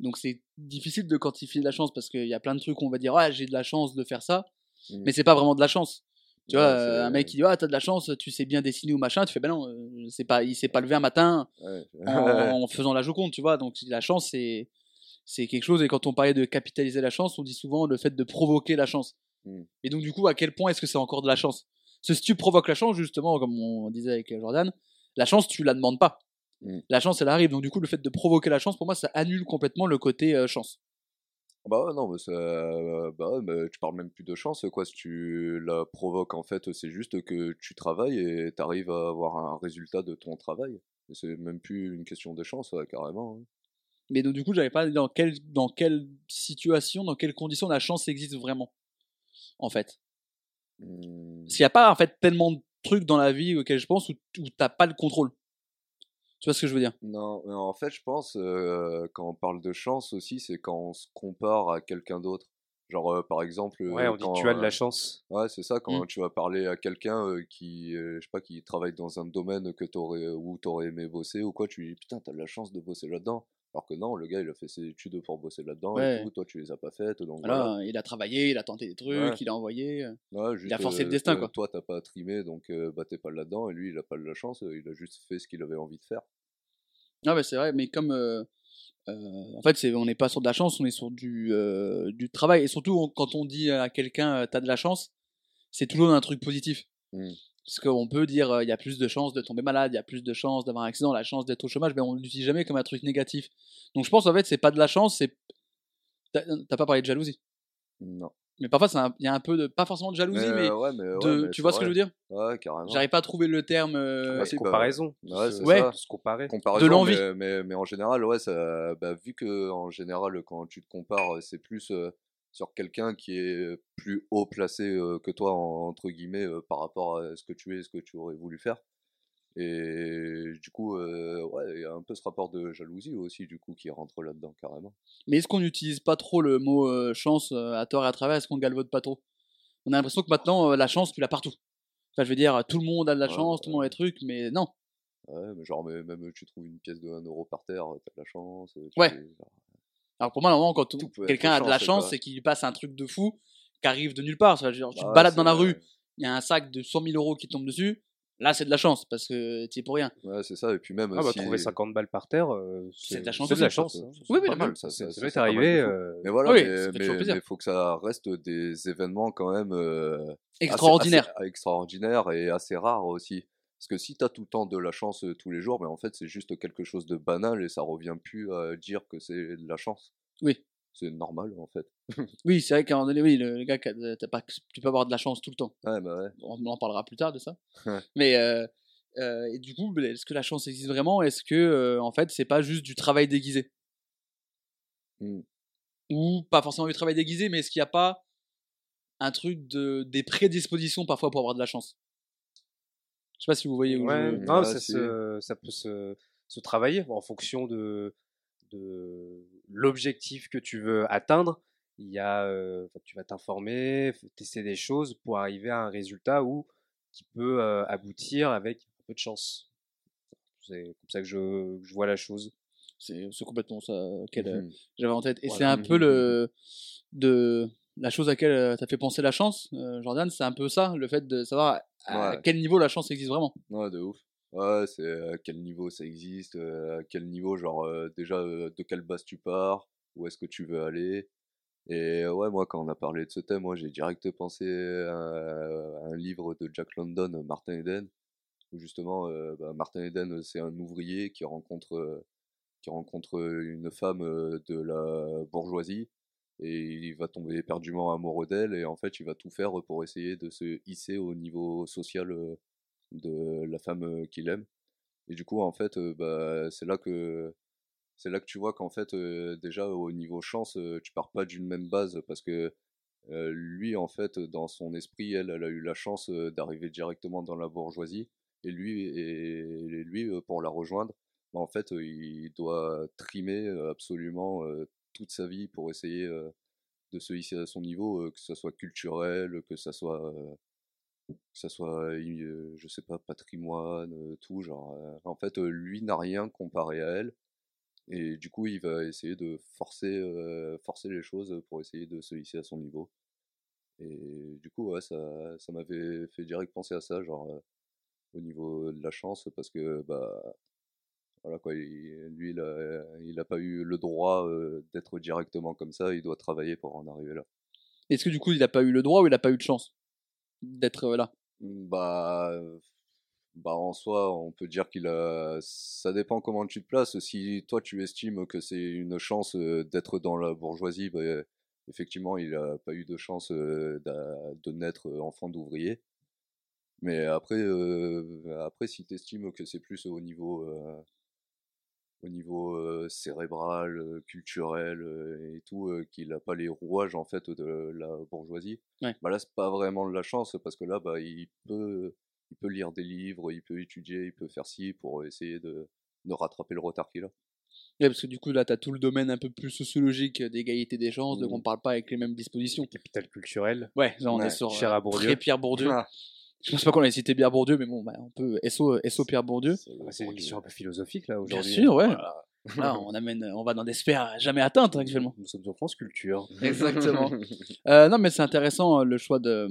Speaker 2: Donc c'est difficile de quantifier la chance parce qu'il y a plein de trucs où on va dire ah j'ai de la chance de faire ça,
Speaker 1: Mm.
Speaker 2: mais c'est pas vraiment de la chance. Tu vois, euh, un mec qui dit ah t'as de la chance, tu sais bien dessiner ou machin, tu fais ben non, euh, c'est pas, il s'est pas levé un matin
Speaker 1: Ouais.
Speaker 2: en, en faisant la Joconde, tu vois. Donc la chance c'est c'est quelque chose et quand on parlait de capitaliser la chance, on dit souvent le fait de provoquer la chance.
Speaker 1: Mm.
Speaker 2: Et donc du coup à quel point est-ce que c'est encore de la chance? Parce que si tu provoques la chance justement comme on disait avec Jordan, la chance tu la demandes pas.
Speaker 1: Mm.
Speaker 2: La chance elle arrive donc du coup le fait de provoquer la chance pour moi ça annule complètement le côté euh, chance.
Speaker 1: Bah ouais, non, mais euh, bah ouais, mais tu parles même plus de chance, quoi. Si tu la provoques, en fait, c'est juste que tu travailles et t'arrives à avoir un résultat de ton travail. Et C'est même plus une question de chance, ouais, carrément. hein.
Speaker 2: Mais donc du coup, j'avais pas dans quelle dans quelle situation, dans quelles conditions la chance existe vraiment. en fait?
Speaker 1: Mmh,
Speaker 2: Parce qu'il n'y a pas en fait tellement de trucs dans la vie auxquels je pense où, où t'as pas le contrôle. Tu vois ce que je veux dire?
Speaker 1: Non, en fait, je pense, euh, quand on parle de chance aussi, c'est quand on se compare à quelqu'un d'autre. Genre, euh, par exemple,
Speaker 3: Ouais,
Speaker 1: euh,
Speaker 3: on dit
Speaker 1: quand,
Speaker 3: tu as de la chance.
Speaker 1: Ouais, c'est ça, quand
Speaker 2: Mm.
Speaker 1: tu vas parler à quelqu'un qui, je sais pas, qui travaille dans un domaine que t'aurais, où t'aurais aimé bosser ou quoi, tu lui dis, putain, t'as de la chance de bosser là-dedans. Alors que non, le gars, il a fait ses études pour bosser là-dedans
Speaker 2: Ouais.
Speaker 1: et tout, toi, tu les as pas faites, donc
Speaker 2: Voilà,
Speaker 1: voilà.
Speaker 2: il a travaillé, il a tenté des trucs,
Speaker 1: Ouais.
Speaker 2: il a envoyé.
Speaker 1: Ouais, juste,
Speaker 2: a forcé le
Speaker 1: euh,
Speaker 2: destin, quoi.
Speaker 1: Toi, t'as pas trimé, donc euh, bah, t'es pas là-dedans, et lui, il a pas de la chance, euh, il a juste fait ce qu'il avait envie de faire.
Speaker 2: Non, mais c'est vrai, mais comme. euh, en fait, on n'est pas sur de la chance, on est sur du, du travail. Et surtout, on- quand on dit à quelqu'un, t'as de la chance, c'est toujours un truc positif.
Speaker 1: Mm.
Speaker 2: Parce qu'on peut dire, euh, il y a plus de chances de tomber malade, il y a plus de chances d'avoir un accident, la chance d'être au chômage, mais on l'utilise jamais comme un truc négatif. Donc je pense, en fait, c'est pas de la chance, c'est. T'as pas parlé de jalousie.
Speaker 1: Non.
Speaker 2: Mais parfois, il y a un peu de. Pas forcément de jalousie, mais.
Speaker 1: euh, ouais, mais, ouais,
Speaker 2: de,
Speaker 1: mais
Speaker 2: tu vois ce que je veux dire?
Speaker 1: Ouais, carrément.
Speaker 2: J'arrive pas à trouver le terme. euh,
Speaker 1: Ah, si, bah,
Speaker 3: comparaison.
Speaker 1: ouais, c'est
Speaker 2: Ouais.
Speaker 1: ça.
Speaker 3: se comparer.
Speaker 1: comparaison,
Speaker 2: l'envie.
Speaker 1: Mais, mais, mais en général, ouais, ça, bah, vu que en général, quand tu te compares, c'est plus euh, sur quelqu'un qui est plus haut placé euh, que toi, en- entre guillemets, euh, par rapport à ce que tu es, ce que tu aurais voulu faire. Et du coup, euh, ouais, il y a un peu ce rapport de jalousie aussi, du coup, qui rentre là-dedans carrément.
Speaker 2: Mais est-ce qu'on n'utilise pas trop le mot chance à tort et à travers? Est-ce qu'on galvaude pas trop? On a l'impression que maintenant, la chance, tu l'as partout. Enfin, je veux dire, tout le monde a de la
Speaker 1: Ouais,
Speaker 2: chance, tout le monde a des trucs, mais non.
Speaker 1: Ouais, mais genre, même tu trouves une pièce de 1 euro par terre, t'as de la chance. tu
Speaker 2: Ouais.
Speaker 1: fais- genre,
Speaker 2: Alors pour moi, normalement, quand quelqu'un a de la
Speaker 1: chance,
Speaker 2: c'est qu'il lui passe un truc de fou qui arrive de nulle part. Tu
Speaker 1: bah
Speaker 2: te
Speaker 1: ouais,
Speaker 2: balades dans la
Speaker 1: vrai.
Speaker 2: rue, il y a un sac de 100 000 euros qui tombe dessus. Là, c'est de la chance parce que tu es pour rien.
Speaker 1: Ouais, c'est ça. Et puis même,
Speaker 3: Ah bah
Speaker 1: si...
Speaker 3: trouver 50 balles par terre, euh,
Speaker 2: C'est de la chance
Speaker 3: C'est de la chance.
Speaker 1: ça,
Speaker 3: hein.
Speaker 1: ça,
Speaker 2: Oui, oui,
Speaker 1: pas mal,
Speaker 2: mais
Speaker 1: ça,
Speaker 3: Ça,
Speaker 1: ça,
Speaker 3: arrivé. euh,
Speaker 1: Mais voilà,
Speaker 2: Oui,
Speaker 1: mais, mais, mais faut que ça reste des événements quand même euh, assez-
Speaker 2: Extraordinaire.
Speaker 1: assez- extraordinaires et assez rares aussi. Parce que si t'as tout le temps de la chance euh, tous les jours, mais en fait c'est juste quelque chose de banal et ça revient plus à dire que c'est de la chance.
Speaker 2: Oui.
Speaker 1: C'est normal en fait.
Speaker 2: Oui, c'est vrai qu'à un moment donné, oui, le, le gars, qui a- t'as pas, tu peux avoir de la chance tout le temps.
Speaker 1: Ouais, bah ouais.
Speaker 2: on en parlera plus tard de ça.
Speaker 1: Ouais.
Speaker 2: Mais euh, euh, et du coup, est-ce que la chance existe vraiment? Est-ce que euh, en fait, c'est pas juste du travail déguisé?
Speaker 1: Hmm.
Speaker 2: Ou pas forcément du travail déguisé, mais est-ce qu'il n'y a pas un truc de des prédispositions parfois pour avoir de la chance? Je sais pas si vous voyez où
Speaker 3: Ouais,
Speaker 2: je...
Speaker 3: non, ça, se, ça peut se, se travailler en fonction de, de l'objectif que tu veux atteindre. Il y a, euh, tu vas t'informer, tester des choses pour arriver à un résultat où, qui peut euh, aboutir avec un peu de chance. C'est comme ça que je, je vois la chose.
Speaker 2: C'est c'est complètement ça qu'elle euh,
Speaker 1: Mhm.
Speaker 2: j'avais en tête. Et
Speaker 3: Voilà.
Speaker 2: c'est un peu le de la chose à laquelle euh, t'as fait penser la chance, euh, Jordan. C'est un peu ça, le fait de savoir à
Speaker 1: Ouais.
Speaker 2: quel niveau la chance existe vraiment?
Speaker 1: Ouais, de ouf. Ouais, c'est à quel niveau ça existe, euh, à quel niveau, genre, euh, déjà, euh, de quelle base tu pars, où est-ce que tu veux aller. Et euh, ouais, moi, quand on a parlé de ce thème, moi, j'ai direct pensé à, à un livre de Jack London, Martin Eden, où justement, euh, bah, Martin Eden, c'est un ouvrier qui rencontre, euh, qui rencontre une femme euh, de la bourgeoisie, et il va tomber éperdument amoureux d'elle, et en fait, il va tout faire pour essayer de se hisser au niveau social euh, de la femme euh, qu'il aime. Et du coup, en fait, euh, bah, c'est là que c'est là que tu vois qu'en fait, déjà au niveau chance, tu pars pas d'une même base parce que lui, en fait, dans son esprit, elle, elle a eu la chance d'arriver directement dans la bourgeoisie. Et lui, et, lui pour la rejoindre, bah, en fait, il doit trimer absolument toute sa vie pour essayer de se hisser à son niveau, que ça soit culturel, que ça soit que ça soit, je sais pas, patrimoine, tout, genre, en fait, lui n'a rien comparé à elle, et du coup, il va essayer de forcer, forcer les choses pour essayer de se hisser à son niveau. Et du coup, ça, ça m'avait fait direct penser à ça, genre, au niveau de la chance, parce que, bah, voilà quoi, il- lui, il a, il a pas eu le droit euh, d'être directement comme ça, il doit travailler pour en arriver là.
Speaker 2: Est-ce que du coup, il a pas eu le droit ou il a pas eu de chance d'être euh, là?
Speaker 1: Bah, euh, bah en soi, on peut dire qu'il a. Ça dépend comment tu te places. Si toi tu estimes que c'est une chance d'être dans la bourgeoisie, bah, effectivement, il a pas eu de chance de naître enfant d'ouvrier. Mais après, euh, après, si tu estimes que c'est plus au niveau, euh, au niveau euh, cérébral, euh, culturel euh, et tout, euh, qu'il n'a pas les rouages en fait de la bourgeoisie.
Speaker 2: Ouais.
Speaker 1: Bah là, c'est pas vraiment de la chance parce que là, bah, il peut, il peut lire des livres, il peut étudier, il peut faire ci pour essayer de, de rattraper le retard qu'il a.
Speaker 2: Ouais, parce que du coup, là, tu as tout le domaine un peu plus sociologique d'égalité des chances, de
Speaker 1: Mhm.
Speaker 2: qu'on parle pas avec les mêmes dispositions.
Speaker 3: Capital culturel.
Speaker 2: Ouais, là, on est sur
Speaker 3: cher
Speaker 2: euh,
Speaker 3: à Bourdieu.
Speaker 2: Pierre Bourdieu.
Speaker 1: Ah,
Speaker 2: Je pense pas qu'on ait cité Pierre Bourdieu, mais bon, bah, on peut SO, SO Pierre Bourdieu.
Speaker 3: C'est une question un peu philosophique là
Speaker 2: Bien
Speaker 3: aujourd'hui.
Speaker 2: sûr, ouais.
Speaker 3: Voilà.
Speaker 2: Là, on amène, on va dans des sphères jamais atteintes actuellement.
Speaker 3: Nous sommes en France culture.
Speaker 2: Exactement. Euh, non, mais c'est intéressant euh, le choix de,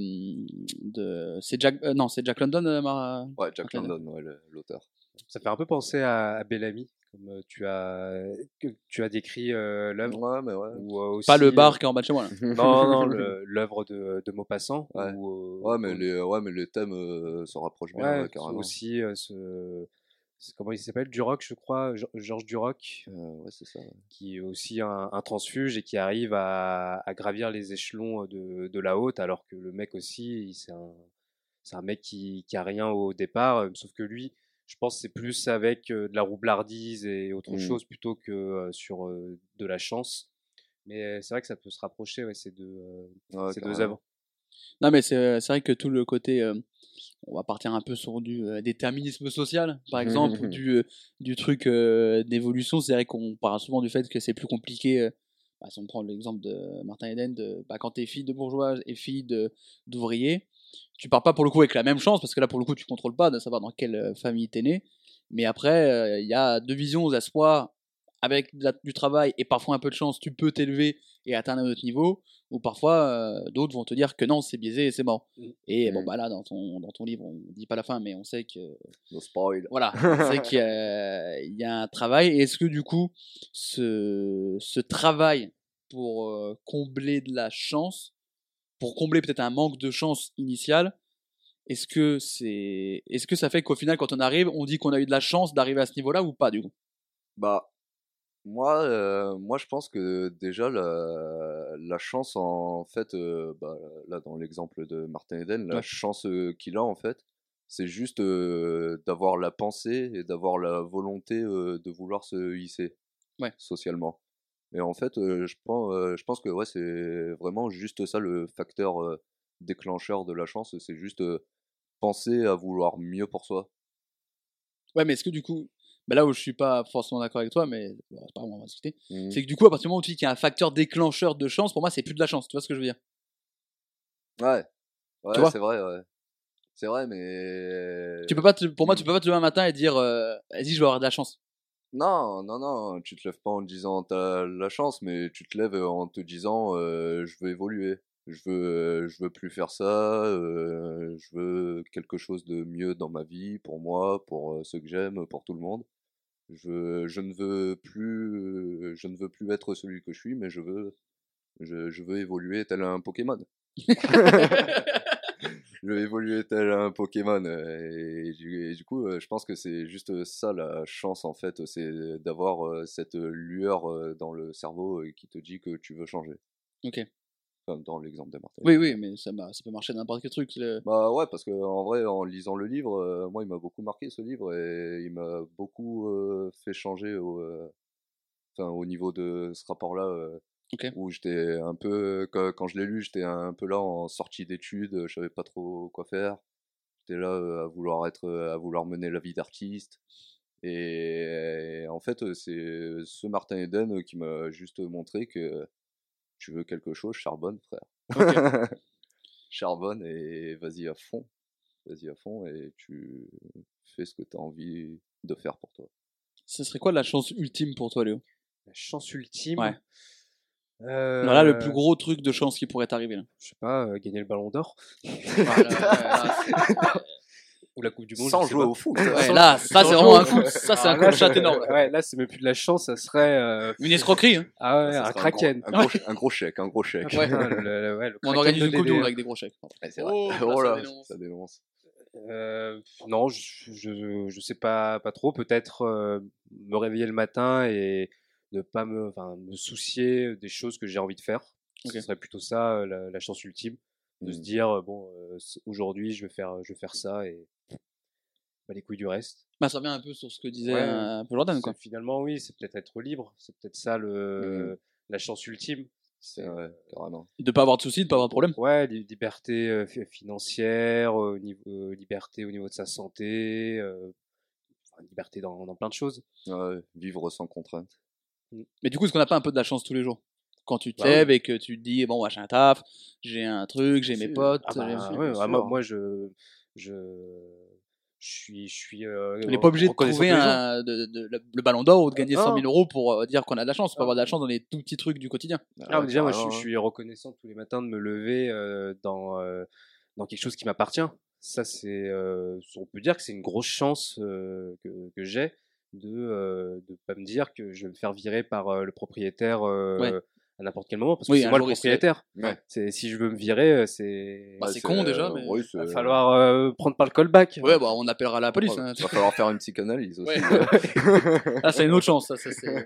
Speaker 2: de c'est Jack, euh, non, c'est Jack London, euh, Mara-
Speaker 1: Ouais, Jack London, ouais, l'auteur.
Speaker 3: Ça fait un peu penser à, à Bellamy, comme tu as, que tu as décrit euh, l'œuvre.
Speaker 1: Ouais, mais ouais.
Speaker 3: ou, euh,
Speaker 2: pas le bar qui est en bas de chez moi. Là.
Speaker 3: Non, non, l'œuvre de, de Maupassant.
Speaker 1: Ouais.
Speaker 3: ou, euh,
Speaker 1: Ouais, mais les, ouais, mais les thèmes euh, se rapprochent bien, carrément.
Speaker 3: aussi euh, ce. Comment il s'appelle? Duroc, je crois, Geor- Georges Duroc,
Speaker 1: Euh, ouais, c'est ça.
Speaker 3: qui est aussi un, un transfuge et qui arrive à, à gravir les échelons de, de la haute, alors que le mec aussi, c'est un, c'est un mec qui, qui a rien au départ, sauf que lui, je pense que c'est plus avec euh, de la roublardise et autre
Speaker 1: Mm.
Speaker 3: chose plutôt que euh, sur euh, de la chance. Mais euh, c'est vrai que ça peut se rapprocher, ouais, ces deux, euh,
Speaker 1: Ouais,
Speaker 3: ces deux œuvres.
Speaker 2: Non, mais c'est vrai que tout le côté, euh, on va partir un peu sur du euh, déterminisme social, par exemple, ou du, euh, du truc euh, d'évolution. C'est vrai qu'on parle souvent du fait que c'est plus compliqué. euh, bah, si on prend l'exemple de Martin Eden, de, bah, quand t'es fille de bourgeois et fille de- d'ouvrier, tu pars pas pour le coup avec la même chance, parce que là, pour le coup, tu contrôles pas de savoir dans quelle euh, famille t'es né. Mais après, euh, il y a deux visions, à soit avec du travail et parfois un peu de chance, tu peux t'élever et atteindre un autre niveau, ou parfois euh, d'autres vont te dire que non, c'est biaisé et c'est mort.
Speaker 3: Mm.
Speaker 2: Et bon,
Speaker 1: Mm.
Speaker 2: bah là, dans ton, dans ton livre, on dit pas la fin, mais on sait que
Speaker 1: No spoil.
Speaker 2: voilà, on sait qu'il y, a- il y a un travail. Et est-ce que du coup, ce, ce travail pour euh, combler de la chance, pour combler peut-être un manque de chance initiale, est-ce que c'est, est-ce que ça fait qu'au final, quand on arrive, on dit qu'on a eu de la chance d'arriver à ce niveau-là ou pas du coup?
Speaker 1: Bah, moi, euh, moi, je pense que déjà la, la chance, en fait, euh, bah, là, dans l'exemple de Martin Eden, la
Speaker 2: Ouais.
Speaker 1: chance euh, qu'il a, en fait, c'est juste d'avoir la pensée et d'avoir la volonté de vouloir se hisser
Speaker 2: Ouais.
Speaker 1: socialement. Et en fait, je pense, je pense que ouais, c'est vraiment juste ça le facteur déclencheur de la chance, c'est juste penser à vouloir mieux pour soi.
Speaker 2: Ouais, mais est-ce que du coup, bah là où je suis pas forcément d'accord avec toi, mais c'est pas on va discuter,
Speaker 1: Mhm.
Speaker 2: c'est que du coup, à partir du moment où tu dis qu'il y a un facteur déclencheur de chance, pour moi, c'est plus de la chance. Tu vois ce que je veux dire?
Speaker 1: Ouais, ouais,
Speaker 2: vois?
Speaker 1: c'est vrai, ouais. C'est vrai, mais.
Speaker 2: Tu peux pas, te- pour moi, tu peux pas te lever un matin et dire, euh, vas-y, je vais avoir de la chance.
Speaker 1: Non, non, non, tu te lèves pas en te disant t'as la chance, mais tu te lèves en te disant euh, je veux évoluer, je veux, euh, je veux plus faire ça, euh, je veux quelque chose de mieux dans ma vie, pour moi, pour euh, ceux que j'aime, pour tout le monde. Je, veux- je ne veux plus, euh, je ne veux plus être celui que je suis, mais je veux, je, je veux évoluer tel un Pokémon. je veux évoluer tel un Pokémon. euh, Et, du, et du coup, euh, je pense que c'est juste ça la chance en fait, c'est d'avoir euh, cette lueur euh, dans le cerveau euh, qui te dit que tu veux changer.
Speaker 2: Ok.
Speaker 1: Comme dans l'exemple de Martin.
Speaker 2: Oui, oui, mais ça, m'a- ça peut marcher n'importe quel truc. le-
Speaker 1: Bah ouais, parce que en vrai, en lisant le livre, euh, moi, il m'a beaucoup marqué ce livre et il m'a beaucoup euh, fait changer euh, au niveau de ce rapport-là. Euh,
Speaker 2: Ok.
Speaker 1: Où j'étais un peu, quand, quand je l'ai lu, j'étais un peu là en sortie d'études, je savais pas trop quoi faire. J'étais là euh, à vouloir être, à vouloir mener la vie d'artiste. Et, et en fait, c'est ce Martin Eden qui m'a juste montré que tu veux quelque chose, charbonne, frère. charbonne et vas-y à fond. Vas-y à fond et tu fais ce que tu as envie de faire pour toi.
Speaker 2: Ce serait quoi la chance ultime pour toi, Léo?
Speaker 3: La chance ultime?
Speaker 2: Ouais.
Speaker 3: Euh,
Speaker 2: Voilà le plus gros truc de chance qui pourrait t'arriver.
Speaker 3: Je sais pas, euh, gagner le ballon d'or
Speaker 2: Voilà,
Speaker 3: ou la Coupe du Monde.
Speaker 1: Sans jouer
Speaker 3: pas.
Speaker 1: au foot.
Speaker 2: Ouais,
Speaker 1: sans-
Speaker 2: là, ça c'est vraiment un coup,
Speaker 3: foot.
Speaker 2: ça c'est
Speaker 3: Ah,
Speaker 2: un coup
Speaker 3: là,
Speaker 2: de chat énorme.
Speaker 3: Ouais, là, c'est même plus de la chance, ça serait. euh,
Speaker 2: Une escroquerie. Hein.
Speaker 3: Ah ouais,
Speaker 1: ça
Speaker 3: un kraken.
Speaker 1: gros- Un gros, un gros chèque, un gros chèque.
Speaker 2: Ouais.
Speaker 3: Putain, le- le- ouais, le
Speaker 2: On organise une coupe du monde avec des gros chèques.
Speaker 1: Ouais, c'est vrai.
Speaker 2: Oh, là,
Speaker 1: Oh
Speaker 2: ça
Speaker 1: là,
Speaker 2: dénonce.
Speaker 1: ça dénonce.
Speaker 3: Euh, non, je, je, je sais pas, pas trop. Peut-être euh, me réveiller le matin et ne pas me, soucier des choses que j'ai envie de faire. Ce serait plutôt ça euh, la, la chance ultime, de se
Speaker 1: Mm.
Speaker 3: dire euh, bon, euh, aujourd'hui je vais faire, je vais faire ça et bah, les couilles du reste.
Speaker 2: Bah, ça revient un peu sur ce que disait
Speaker 3: Ouais,
Speaker 2: euh, un peu Jordan, quoi.
Speaker 3: Finalement, oui, c'est peut-être être libre, c'est peut-être ça le, la chance ultime.
Speaker 1: C'est vrai, carrément.
Speaker 2: De pas avoir de soucis, de pas avoir de problème.
Speaker 3: Ouais, li- liberté euh, fi- financière, niveau, euh, liberté au niveau de sa santé, euh, liberté dans, dans plein de choses.
Speaker 1: Vivre sans contrainte.
Speaker 2: Mais du coup, est-ce qu'on n'a pas un peu de la chance tous les jours? Quand tu te
Speaker 3: Bah oui.
Speaker 2: lèves et que tu te dis, bon, bah, j'ai un taf, j'ai un truc, j'ai mes potes.
Speaker 3: Ah bah, ouais, ah, moi,
Speaker 1: sûr.
Speaker 3: moi, je, je, je suis, je suis. euh,
Speaker 2: On n'est pas obligé de trouver un, de- de- le- le ballon d'or ou de gagner
Speaker 3: Non.
Speaker 2: 100 000 euros pour euh, dire qu'on a de la chance. On peut avoir de la chance dans les tout petits trucs du quotidien.
Speaker 3: Ah,
Speaker 1: Ouais,
Speaker 3: déjà, moi, je,
Speaker 1: hein.
Speaker 3: suis reconnaissant tous les matins de me lever euh, dans, euh, dans quelque chose qui m'appartient. Ça, c'est, on peut dire que c'est une grosse chance que, que j'ai de ne pas me dire que je vais me faire virer par euh, le propriétaire euh,
Speaker 2: Ouais.
Speaker 3: à n'importe quel moment, parce que
Speaker 2: Oui,
Speaker 3: c'est moi le
Speaker 2: il
Speaker 3: propriétaire.
Speaker 1: Ouais.
Speaker 3: C'est, si je veux me virer, euh, c'est.
Speaker 2: Bah, c'est con, déjà, mais-
Speaker 1: oui,
Speaker 3: Il va falloir euh, prendre par le callback.
Speaker 2: Ouais, bah, on appellera la police.
Speaker 1: Ouais,
Speaker 2: hein.
Speaker 1: Il va falloir faire une psychanalyse aussi.
Speaker 2: Ouais.
Speaker 1: ouais.
Speaker 2: Ah, c'est une autre chance. Ça, ça, c'est-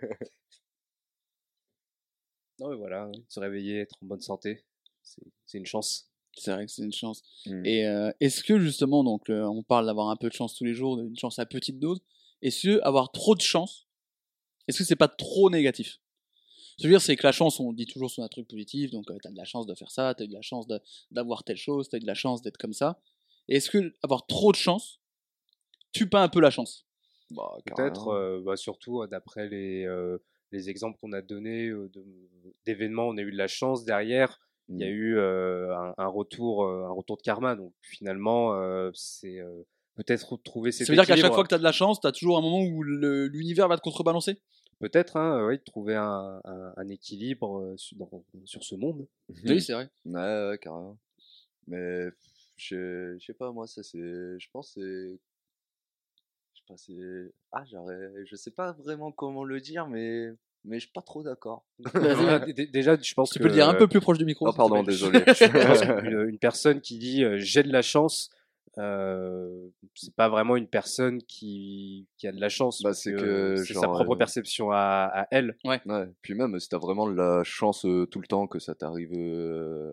Speaker 3: Non, mais voilà, se réveiller, être en bonne santé, c'est, c'est une chance.
Speaker 2: c'est vrai que c'est une chance.
Speaker 1: Mm.
Speaker 2: Et euh, est-ce que justement, donc, euh, on parle d'avoir un peu de chance tous les jours, une chance à petite dose. Est-ce que avoir trop de chance, est-ce que c'est pas trop négatif? Ce que je veux dire, c'est que la chance, on dit toujours sur un truc positif, donc tu t'as de la chance de faire ça, t'as eu de la chance d'avoir telle chose, t'as eu de la chance d'être comme ça. Et est-ce que avoir trop de chance tue pas un peu la chance?
Speaker 1: Bah,
Speaker 3: Peut-être,
Speaker 1: carrément.
Speaker 3: euh, bah, surtout euh, d'après les, euh, les exemples qu'on a donnés euh, d'événements, on a eu de la chance derrière. Il y a
Speaker 1: Mm.
Speaker 3: eu euh, un, un retour, euh, un retour de karma. Donc finalement, euh, c'est euh, peut-être trouver cet
Speaker 2: Ça veut dire qu'à chaque fois que t'as de la chance, t'as toujours un moment où l'univers va te contrebalancer?
Speaker 3: Peut-être, hein, oui, de trouver un, un- un équilibre euh, sur, dans- sur ce monde.
Speaker 2: Oui, c'est vrai.
Speaker 1: Ouais, ouais, carrément. Mais je je sais pas, moi, ça c'est. Je pense que c'est. Je sais pas, c'est. Ah, j'aurais. Je sais pas vraiment comment le dire, mais. Mais je suis pas trop d'accord.
Speaker 3: Déjà, je pense
Speaker 2: Tu
Speaker 3: que
Speaker 2: peux le dire un peu plus proche du micro
Speaker 1: Oh, pardon, désolé.
Speaker 3: une personne qui dit euh, j'ai de la chance, euh, c'est pas vraiment une personne qui, qui a de la chance.
Speaker 1: Bah, c'est que,
Speaker 3: c'est sa propre
Speaker 1: euh,
Speaker 3: perception à, à elle.
Speaker 1: Ouais, puis même si t'as vraiment de la chance euh, tout le temps que ça t'arrive euh,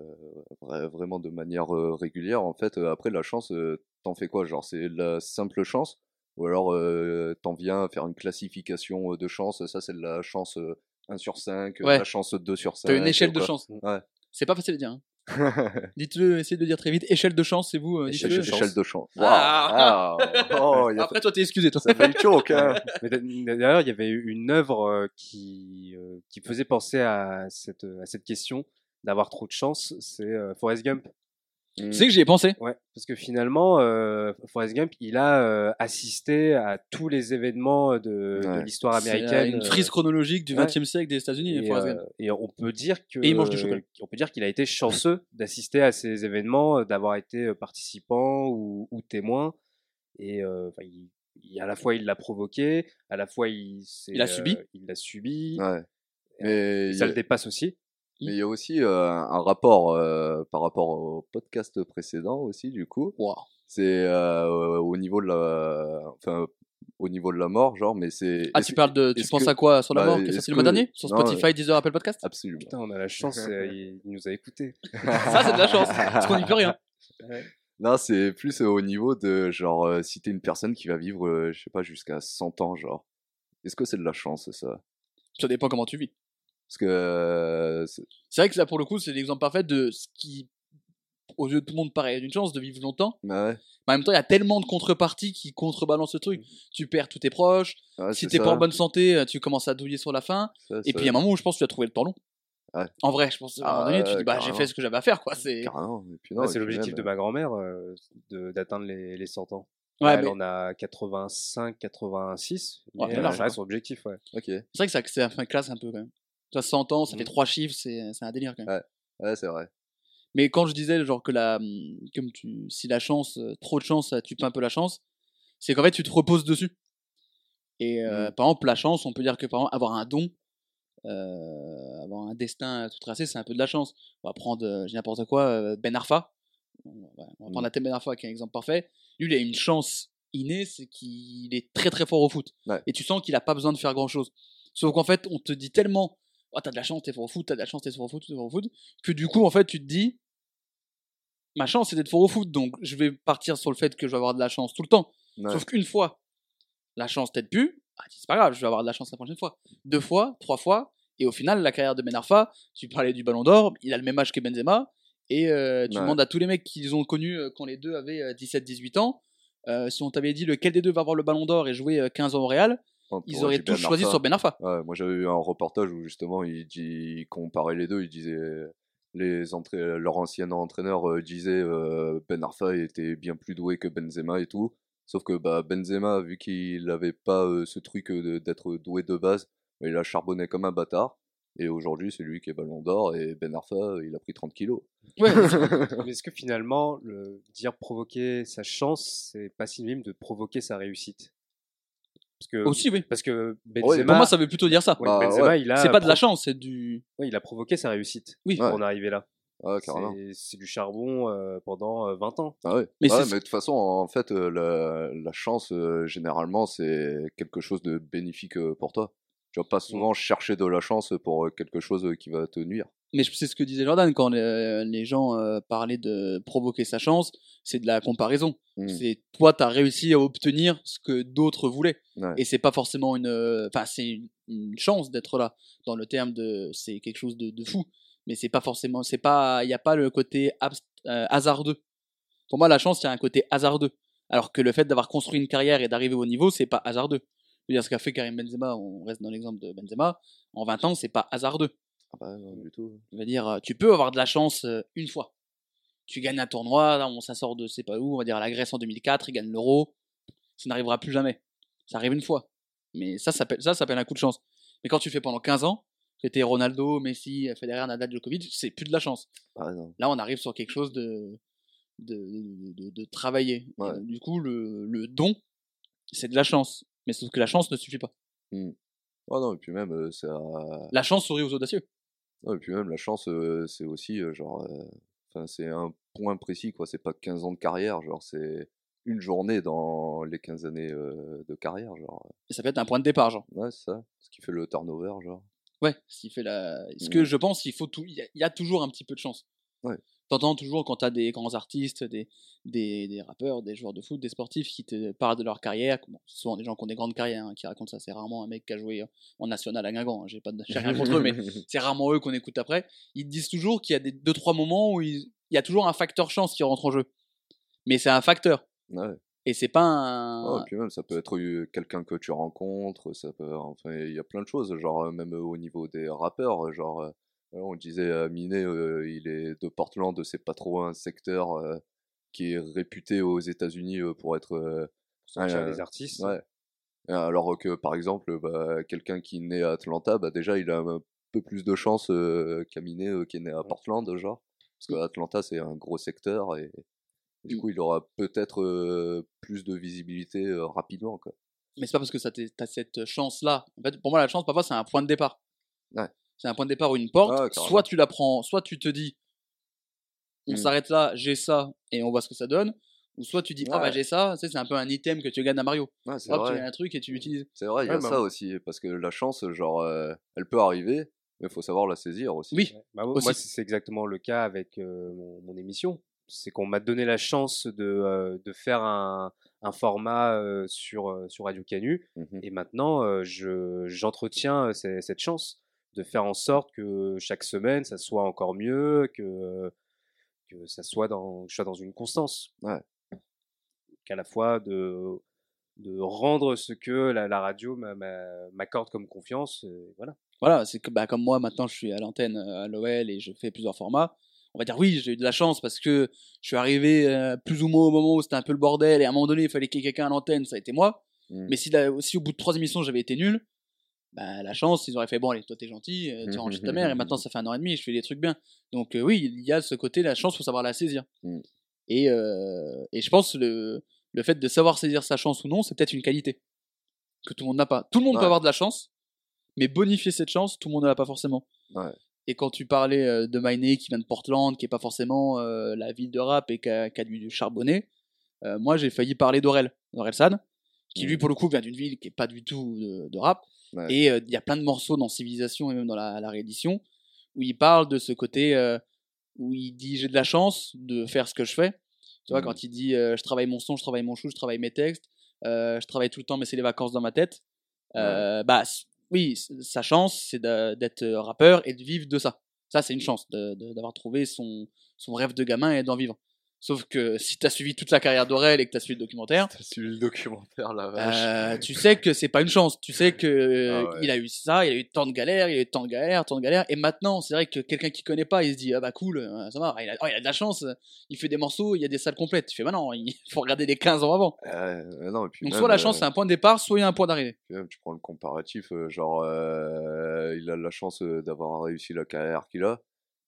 Speaker 1: vra- vraiment de manière euh, régulière, en fait, euh, après la chance, euh, t'en fais quoi? Genre, c'est la simple chance? Ou alors euh, t'en viens à faire une classification euh, de chance Ça, c'est de la chance euh, 1 sur 5,
Speaker 2: Ouais.
Speaker 1: la chance 2 sur 5.
Speaker 2: T'as une échelle de chance.
Speaker 1: Ouais.
Speaker 2: C'est pas facile à dire. hein. Dites-le, essayez de le dire très vite. Échelle de chance, c'est vous. euh,
Speaker 3: Échelle
Speaker 2: dites-le.
Speaker 3: de chance.
Speaker 1: échelle de chance.
Speaker 2: Ah.
Speaker 1: Waouh. Ah. Oh, il a
Speaker 2: Après, toi, t'es excusé, toi.
Speaker 1: Ça fait le choke, hein.
Speaker 3: D'ailleurs, il y avait une œuvre euh, qui, euh, qui faisait penser à cette, à cette question d'avoir trop de chance, c'est Forrest Gump.
Speaker 2: Tu sais que j'y ai pensé.
Speaker 3: Ouais, parce que finalement, euh, Forrest Gump, il a euh, assisté à tous les événements de, de
Speaker 1: Ouais.
Speaker 3: l'histoire
Speaker 2: C'est
Speaker 3: américaine.
Speaker 2: une
Speaker 3: euh,
Speaker 2: frise chronologique du
Speaker 3: ouais.
Speaker 2: XXe siècle des États-Unis.
Speaker 3: Et,
Speaker 2: Forrest
Speaker 3: euh,
Speaker 2: Gump.
Speaker 3: et on peut dire que
Speaker 2: Et il mange du chocolat.
Speaker 3: on peut dire qu'il a été chanceux d'assister à ces événements, euh, d'avoir été euh, participant ou, ou témoin. Et euh, enfin, il, il- à la fois il l'a provoqué, à la fois il s'est,
Speaker 2: Il a subi.
Speaker 3: euh, il l'a subi.
Speaker 1: Ouais.
Speaker 3: Et ça
Speaker 1: a-
Speaker 3: le dépasse aussi.
Speaker 1: Mais il y a aussi euh, un rapport euh, par rapport au podcast précédent aussi du coup.
Speaker 2: Wow.
Speaker 1: C'est euh, au niveau de la, enfin au niveau de la mort, genre, mais c'est.
Speaker 2: Ah, tu parles de. Tu penses
Speaker 1: que-
Speaker 2: à quoi sur la
Speaker 1: bah,
Speaker 2: mort? Qui est sorti le mois dernier? Sur
Speaker 1: non,
Speaker 2: Spotify, Deezer, Apple Podcast
Speaker 1: Absolument.
Speaker 3: Putain, on a la chance, euh, il, il nous a écoutés.
Speaker 2: Ça, c'est de la chance. Parce qu'on n'y peut rien.
Speaker 1: Non, c'est plus au niveau de genre euh, si t'es une personne qui va vivre, euh, je sais pas, jusqu'à 100 ans, genre. Est-ce que c'est de la chance, ça?
Speaker 2: Ça dépend comment tu vis.
Speaker 1: Parce que euh, c'est-
Speaker 2: vrai que là, pour le coup, c'est l'exemple parfait de ce qui, aux yeux de tout le monde, paraît une chance de vivre longtemps.
Speaker 1: bah ouais,
Speaker 2: Mais en même temps, il y a tellement de contreparties qui contrebalancent ce truc. Tu perds tous tes proches.
Speaker 1: ouais,
Speaker 2: si t'es pas en bonne santé, euh, tu commences à douiller sur la fin. Et puis, il y a un moment où je pense que tu as trouvé le temps long.
Speaker 1: Ouais.
Speaker 2: En vrai, je pense, à un moment
Speaker 1: Ah,
Speaker 2: donné, tu te dis, bah, j'ai fait ce que j'avais à faire, quoi. C'est...
Speaker 1: et
Speaker 3: c'est l'objectif de ma grand-mère euh, de- d'atteindre les, les 100 ans.
Speaker 2: Ouais,
Speaker 3: elle
Speaker 2: mais
Speaker 3: en a 85, 86.
Speaker 2: Ouais,
Speaker 3: mais euh,
Speaker 2: large,
Speaker 3: ça reste son objectif, ouais.
Speaker 2: C'est vrai que ça, ça fait classe un peu, quand même. Tu as 100 ans, ça fait
Speaker 3: Mhm.
Speaker 2: trois chiffres, c'est, c'est un délire, quand même.
Speaker 1: Ouais, c'est vrai.
Speaker 2: Mais quand je disais, genre, que la, hum, comme tu, si la chance, euh, trop de chance, ça tue un peu la chance, c'est qu'en fait, tu te reposes dessus. Et euh,
Speaker 1: Mm.
Speaker 2: par exemple, la chance, on peut dire que par exemple, avoir un don, euh, avoir un destin tout tracé, c'est un peu de la chance. On va prendre, euh, j'ai n'importe quoi, euh, Ben Arfa. On va, on va prendre la thème Ben Arfa qui est un exemple parfait. Lui, il a une chance innée, c'est qu'il est très très fort au foot.
Speaker 1: Ouais.
Speaker 2: Et tu sens qu'il a pas besoin de faire grand chose. Sauf qu'en fait, on te dit tellement, oh, t'as de la chance, t'es fort au foot, t'as de la chance, t'es fort au foot, t'es fort au foot, que du coup, en fait, tu te dis, ma chance, c'est d'être fort au foot, donc je vais partir sur le fait que je vais avoir de la chance tout le temps.
Speaker 1: Ouais.
Speaker 2: Sauf qu'une fois, la chance t'aide plus. Ah, c'est pas grave, je vais avoir de la chance la prochaine fois. Deux fois, trois fois. Et au final, la carrière de Ben Arfa, tu parlais du Ballon d'Or, il a le même âge que Benzema. Et euh, tu
Speaker 1: Ouais.
Speaker 2: demandes à tous les mecs qu'ils ont connus euh, quand les deux avaient 17-18 ans. euh, si on t'avait dit lequel des deux va avoir le Ballon d'Or et jouer euh, 15 ans au Real,
Speaker 1: Enfin,
Speaker 2: ils auraient tous
Speaker 1: Ben
Speaker 2: choisi sur Ben Arfa.
Speaker 1: Ouais, moi j'avais eu un reportage où justement il, dit, il comparait les deux, il disait les entra- leur ancien entraîneur euh, disait euh, Ben Arfa était bien plus doué que Benzema et tout. Sauf que bah, Benzema, vu qu'il n'avait pas euh, ce truc de- d'être doué de base, bah, il a charbonné comme un bâtard. Et aujourd'hui, c'est lui qui est ballon d'or et Ben Arfa, il a pris 30 kilos.
Speaker 2: Ouais,
Speaker 3: Mais est-ce que finalement, le dire provoquer sa chance, c'est pas synonyme de provoquer sa réussite? Parce que,
Speaker 2: aussi, oui.
Speaker 3: parce que
Speaker 1: Ouais,
Speaker 3: Benzema,
Speaker 2: Pour moi, ça veut plutôt dire ça.
Speaker 3: ouais,
Speaker 1: Bah,
Speaker 3: Benzema, il a
Speaker 2: c'est pas de la chance, c'est du.
Speaker 3: ouais, il a provoqué sa réussite
Speaker 2: Oui.
Speaker 3: pour
Speaker 1: Ouais.
Speaker 3: en arriver là.
Speaker 1: Ah, carrément.
Speaker 3: C'est c'est du charbon euh, pendant euh, 20 ans.
Speaker 1: Ah ouais.
Speaker 2: Mais
Speaker 1: Ouais,
Speaker 2: c'est-
Speaker 1: mais de toute façon, en fait, euh, la, la chance, euh, généralement, c'est quelque chose de bénéfique euh, pour toi. Tu vas pas souvent chercher de la chance pour euh, quelque chose euh, qui va te nuire.
Speaker 2: Mais c'est ce que disait Jordan quand les, les gens euh, parlaient de provoquer sa chance, c'est de la comparaison.
Speaker 1: Mm.
Speaker 2: C'est toi, tu as réussi à obtenir ce que d'autres voulaient.
Speaker 1: Ouais.
Speaker 2: Et c'est pas forcément une. euh, Enfin, c'est une, une chance d'être là. Dans le terme de. C'est quelque chose de, de fou. Mais c'est pas forcément. C'est pas. Il n'y a pas le côté abst- euh, hasardeux. Pour moi, la chance, il y a un côté hasardeux. Alors que le fait d'avoir construit une carrière et d'arriver au niveau, c'est pas hasardeux. Je veux dire, ce qu'a fait Karim Benzema, on reste dans l'exemple de Benzema, en 20 ans, c'est pas hasardeux.
Speaker 1: Ah bah, non, du tout.
Speaker 2: Je veux dire, tu peux avoir de la chance euh, une fois. Tu gagnes un tournoi, là, on sort de c'est pas où, on va dire à la Grèce en 2004, il gagne l'euro. Ça n'arrivera plus jamais. Ça arrive une fois. Mais ça, ça s'appelle ça, ça s'appelle un coup de chance. Mais quand tu fais pendant 15 ans, t'es Ronaldo, Messi, Federer, Nadal, Djokovic, c'est plus de la chance.
Speaker 1: Ah.
Speaker 2: Là, on arrive sur quelque chose de de, de, de- de travailler.
Speaker 1: Ouais.
Speaker 2: du coup, le, le don, c'est de la chance. Mais sauf que la chance ne suffit pas.
Speaker 1: Ah non, et puis même, euh, ça...
Speaker 2: La chance sourit aux audacieux.
Speaker 1: ouais, et puis même la chance, euh, c'est aussi euh, genre. Enfin, c'est un point précis, quoi. C'est pas 15 ans de carrière, genre, c'est une journée dans les 15 années de carrière, genre.
Speaker 2: Et ça peut être un point de départ, genre.
Speaker 1: Ouais, c'est ça. Ce qui fait le turnover, genre.
Speaker 2: Ouais, ce qui fait la. Ce
Speaker 1: Mm.
Speaker 2: que je pense, il faut tout. Il y, a- il y a toujours un petit peu de chance.
Speaker 1: Ouais.
Speaker 2: T'entends toujours quand t'as des grands artistes, des, des, des rappeurs, des joueurs de foot, des sportifs qui te parlent de leur carrière. Bon, c'est souvent des gens qui ont des grandes carrières hein, qui racontent ça. C'est rarement un mec qui a joué euh, en national à Guingamp. hein. J'ai pas, de- j'ai rien contre eux, mais c'est rarement eux qu'on écoute après. Ils disent toujours qu'il y a des deux trois moments où il y a toujours un facteur chance qui rentre en jeu. Mais c'est un facteur
Speaker 1: ouais.
Speaker 2: et c'est pas un.
Speaker 1: Et puis même, ça peut être euh, quelqu'un que tu rencontres, ça peut, enfin, il y a plein de choses, genre euh, même au niveau des rappeurs, genre, on disait euh, Minet, euh, il est de Portland, c'est pas trop un secteur euh, qui est réputé aux États-Unis euh, pour être, euh, Ouais,
Speaker 3: les artistes.
Speaker 1: ouais. Alors que par exemple, bah, quelqu'un qui est né à Atlanta, bah déjà, il a un peu plus de chance euh, qu'un Minet euh, qui est né à Portland, genre, parce que Atlanta c'est un gros secteur et, et du
Speaker 2: Mm.
Speaker 1: coup, il aura peut-être euh, plus de visibilité euh, rapidement, quoi.
Speaker 2: mais c'est pas parce que t'es- t'as cette chance là. En fait, pour moi, la chance, parfois, c'est un point de départ.
Speaker 1: Ouais.
Speaker 2: C'est un point de départ ou une porte.
Speaker 1: Carrément.
Speaker 2: soit tu la prends, soit tu te dis, on
Speaker 1: Mm.
Speaker 2: s'arrête là, j'ai ça, et on voit ce que ça donne. Ou soit tu dis, ah bah j'ai ça, tu sais, c'est un peu un item que tu gagnes à Mario.
Speaker 1: Ouais, c'est
Speaker 2: Hop, tu
Speaker 1: vrai.
Speaker 2: gagnes un truc et tu l'utilises.
Speaker 1: C'est vrai, il y a
Speaker 3: Ouais,
Speaker 1: ça aussi, parce que la chance, genre, euh, elle peut arriver, mais il faut savoir la saisir aussi.
Speaker 2: Oui,
Speaker 3: Ouais. Bah, moi,
Speaker 2: Aussi.
Speaker 3: moi, c'est exactement le cas avec euh, mon, mon émission. C'est qu'on m'a donné la chance de, euh, de faire un, un format euh, sur, euh, sur Radio Canu.
Speaker 1: Mhm.
Speaker 3: Et maintenant, euh, je- j'entretiens euh, ce- cette chance de faire en sorte que chaque semaine, ça soit encore mieux, que, que ça soit dans, que je sois dans une constance.
Speaker 1: Ouais.
Speaker 3: Qu'à la fois de, de rendre ce que la, la radio m'a- m'a- m'accorde comme confiance. euh, voilà.
Speaker 2: Voilà, c'est que bah, comme moi, maintenant, je suis à l'antenne euh, à l'OL et je fais plusieurs formats. On va dire oui, j'ai eu de la chance parce que je suis arrivé euh, plus ou moins au moment où c'était un peu le bordel et à un moment donné, il fallait qu'il y ait quelqu'un à l'antenne, ça a été moi.
Speaker 1: Mm.
Speaker 2: Mais si, si au bout de trois émissions, j'avais été nul, bah, la chance, ils auraient fait bon, allez, toi t'es gentil, euh, tu ranges chez ta mère et maintenant ça fait un an et demi et je fais des trucs bien. Donc euh, oui, il y a ce côté, la chance, faut savoir la saisir.
Speaker 1: Mm.
Speaker 2: Et, euh, et je pense le, le fait de savoir saisir sa chance ou non, c'est peut-être une qualité que tout le monde n'a pas. Tout le monde
Speaker 1: Ouais.
Speaker 2: peut avoir de la chance, mais bonifier cette chance, tout le monde ne l'a pas forcément.
Speaker 1: Ouais.
Speaker 2: Et quand tu parlais euh, de Maine qui vient de Portland, qui est pas forcément la ville de rap et qui a, qui a du, euh, moi j'ai failli parler d'Aurel, d'Aurel San, qui lui pour le coup vient d'une ville qui est pas du tout de, de rap.
Speaker 1: Ouais.
Speaker 2: Et euh, il y a plein de morceaux dans Civilisation et même dans la, la réédition où il parle de ce côté euh, où il dit j'ai de la chance de faire ce que je fais. Tu vois,
Speaker 1: Mhm.
Speaker 2: quand il dit euh, je travaille mon son, je travaille mon chou, je travaille mes textes, je travaille tout le temps, mais c'est les vacances dans ma tête. Bah oui, sa chance, c'est d'être rappeur et de vivre de ça. Ça, c'est une chance de- de- d'avoir trouvé son, son rêve de gamin et d'en vivre. Sauf que si t'as suivi toute la carrière d'Aurel et que t'as suivi le documentaire,
Speaker 1: T'as suivi le documentaire, la vache.
Speaker 2: euh, tu sais que c'est pas une chance. Tu sais que
Speaker 1: Ah ouais.
Speaker 2: il a eu ça, il a eu tant de galères, il a eu tant de galères, tant de galères. Et maintenant, c'est vrai que quelqu'un qui connaît pas, il se dit ah bah cool, euh, ça va. Il a, oh, il a de la chance. Il fait des morceaux, il y a des salles complètes. Tu fais bah non, il faut regarder les 15 ans avant.
Speaker 1: Euh, euh, non, et puis
Speaker 2: Donc
Speaker 1: même,
Speaker 2: soit la
Speaker 1: euh,
Speaker 2: chance c'est un point de départ, soit il y a un point d'arrivée.
Speaker 1: Tu prends le comparatif, euh, genre, euh, il a la chance euh, d'avoir réussi la carrière qu'il a,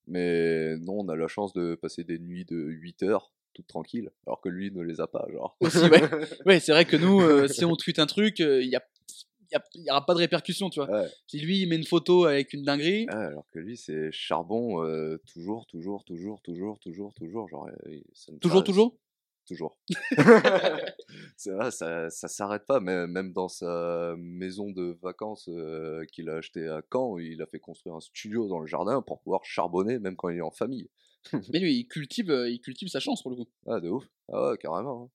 Speaker 1: mais non, on a la chance de passer des nuits de 8 heures, toutes tranquilles, alors que lui ne les a pas, genre.
Speaker 2: Aussi, ouais. Ouais, c'est vrai que nous, euh, si on tweet un truc, euh, il y a il y, a- il y aura pas de répercussions, tu vois.
Speaker 1: Ouais.
Speaker 2: Si lui il met une photo avec une dinguerie,
Speaker 1: Ouais, alors que lui, c'est charbon, euh, toujours, toujours, toujours, toujours, toujours, toujours, genre, euh, ça ne
Speaker 2: toujours, toujours?
Speaker 1: Toujours. ça, ça s'arrête pas, mais même dans sa maison de vacances euh, qu'il a acheté à Caen, il a fait construire un studio dans le jardin pour pouvoir charbonner, même quand il est en famille.
Speaker 2: Mais lui, il cultive, euh, il cultive sa chance pour le coup.
Speaker 1: Ah, de ouf. Ah ouais, carrément. hein.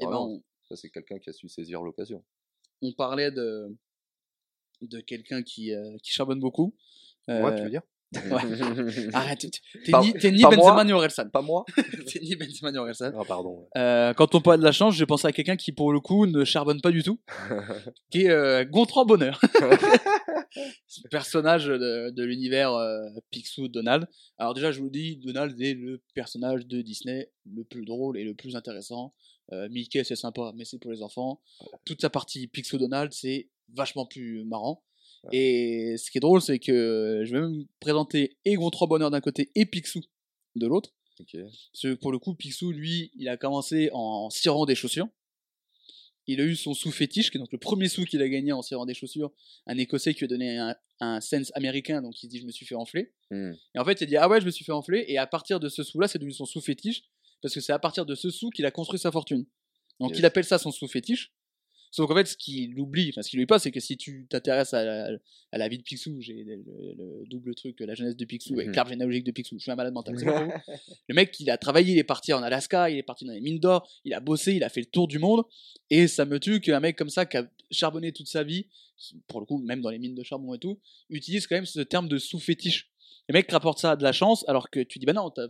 Speaker 2: Et ben, on,
Speaker 1: Ça, c'est quelqu'un qui a su saisir l'occasion.
Speaker 2: on parlait de de quelqu'un qui euh, qui charbonne beaucoup.
Speaker 3: Moi,
Speaker 2: Euh,
Speaker 3: tu veux dire?
Speaker 2: Ouais. Arrête, t'es- ni, t'es ni
Speaker 1: pas
Speaker 2: Benzema
Speaker 1: moi.
Speaker 2: ni Orelsan.
Speaker 1: Pas moi
Speaker 2: T'es ni Benzema ni Orelsan.
Speaker 3: Ah, pardon.
Speaker 2: Euh, quand on parle de la chance, j'ai pensé à quelqu'un qui, pour le coup, ne charbonne pas du tout, qui est euh, Gontran Bonheur. Ce personnage de, de l'univers euh, Picsou Donald. Alors déjà, je vous le dis, Donald est le personnage de Disney le plus drôle et le plus intéressant. Euh, Mickey, c'est sympa, mais c'est pour les enfants. Toute sa partie Picsou Donald, c'est vachement plus marrant. Et ce qui est drôle, c'est que je vais même présenter et Gontran Bonheur d'un côté et Picsou de l'autre.
Speaker 1: Ok.
Speaker 2: Parce que pour le coup, Picsou, lui, il a commencé en cirant des chaussures. Il a eu son sou fétiche, qui est donc le premier sou qu'il a gagné en cirant des chaussures. Un Écossais qui lui a donné un, un sense américain, donc il dit je me suis fait enfler.
Speaker 1: Hmm.
Speaker 2: Et en fait, il a dit ah ouais, je me suis fait enfler. Et à partir de ce sou-là, c'est devenu son sou fétiche, parce que c'est à partir de ce sou qu'il a construit sa fortune. Donc
Speaker 1: Yes.
Speaker 2: il appelle ça son sou fétiche. Sauf qu'en fait, ce qu'il oublie, enfin ce qu'il oublie pas, c'est que si tu t'intéresses à la, à la vie de Picsou, j'ai le, le- le double truc, la jeunesse de Picsou, avec
Speaker 1: Mhm.
Speaker 2: l'arbre généalogique de Picsou, je suis un malade mental. le mec, il a travaillé, il est parti en Alaska, il est parti dans les mines d'or, il a bossé, il a fait le tour du monde. Et ça me tue qu'un mec comme ça, qui a charbonné toute sa vie, qui, pour le coup, même dans les mines de charbon et tout, utilise quand même ce terme de sous-fétiche. Le mec rapporte ça à de la chance, alors que tu dis, bah non, t'as-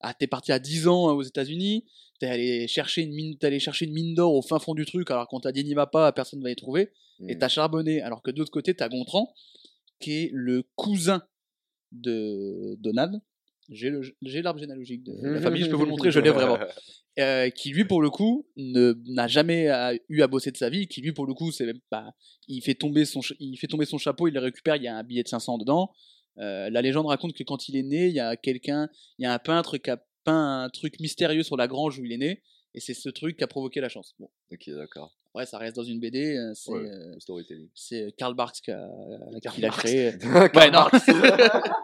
Speaker 2: ah, t'es parti à 10 ans aux États-Unis, t'es allé chercher une mine, t'es allé chercher une mine d'or au fin fond du truc, alors qu'on t'a dit n'y va pas, personne va y trouver, et
Speaker 1: Hmm.
Speaker 2: t'as charbonné. Alors que de l'autre côté, t'as Gontran, qui est le cousin de Donald. J'ai l'arbre généalogique de la famille, je peux vous le montrer, je l'ai vraiment. Euh, qui lui, pour le coup, ne- n'a jamais à- eu à bosser de sa vie, qui lui, pour le coup, c'est même pas. Il fait tomber son, il fait tomber son chapeau, il le récupère, il y a un billet de 500 dedans. Euh, la légende raconte que quand il est né, il y a quelqu'un, il y a un peintre qui a peint un truc mystérieux sur la grange où il est né, et c'est ce truc qui a provoqué la chance. Bon,
Speaker 1: Ok, d'accord.
Speaker 2: après, ça reste dans une BD, euh, c'est
Speaker 1: Ouais,
Speaker 2: euh, c'est Karl Barks qui, a-
Speaker 3: Karl
Speaker 2: qui l'a créé. Ouais, non.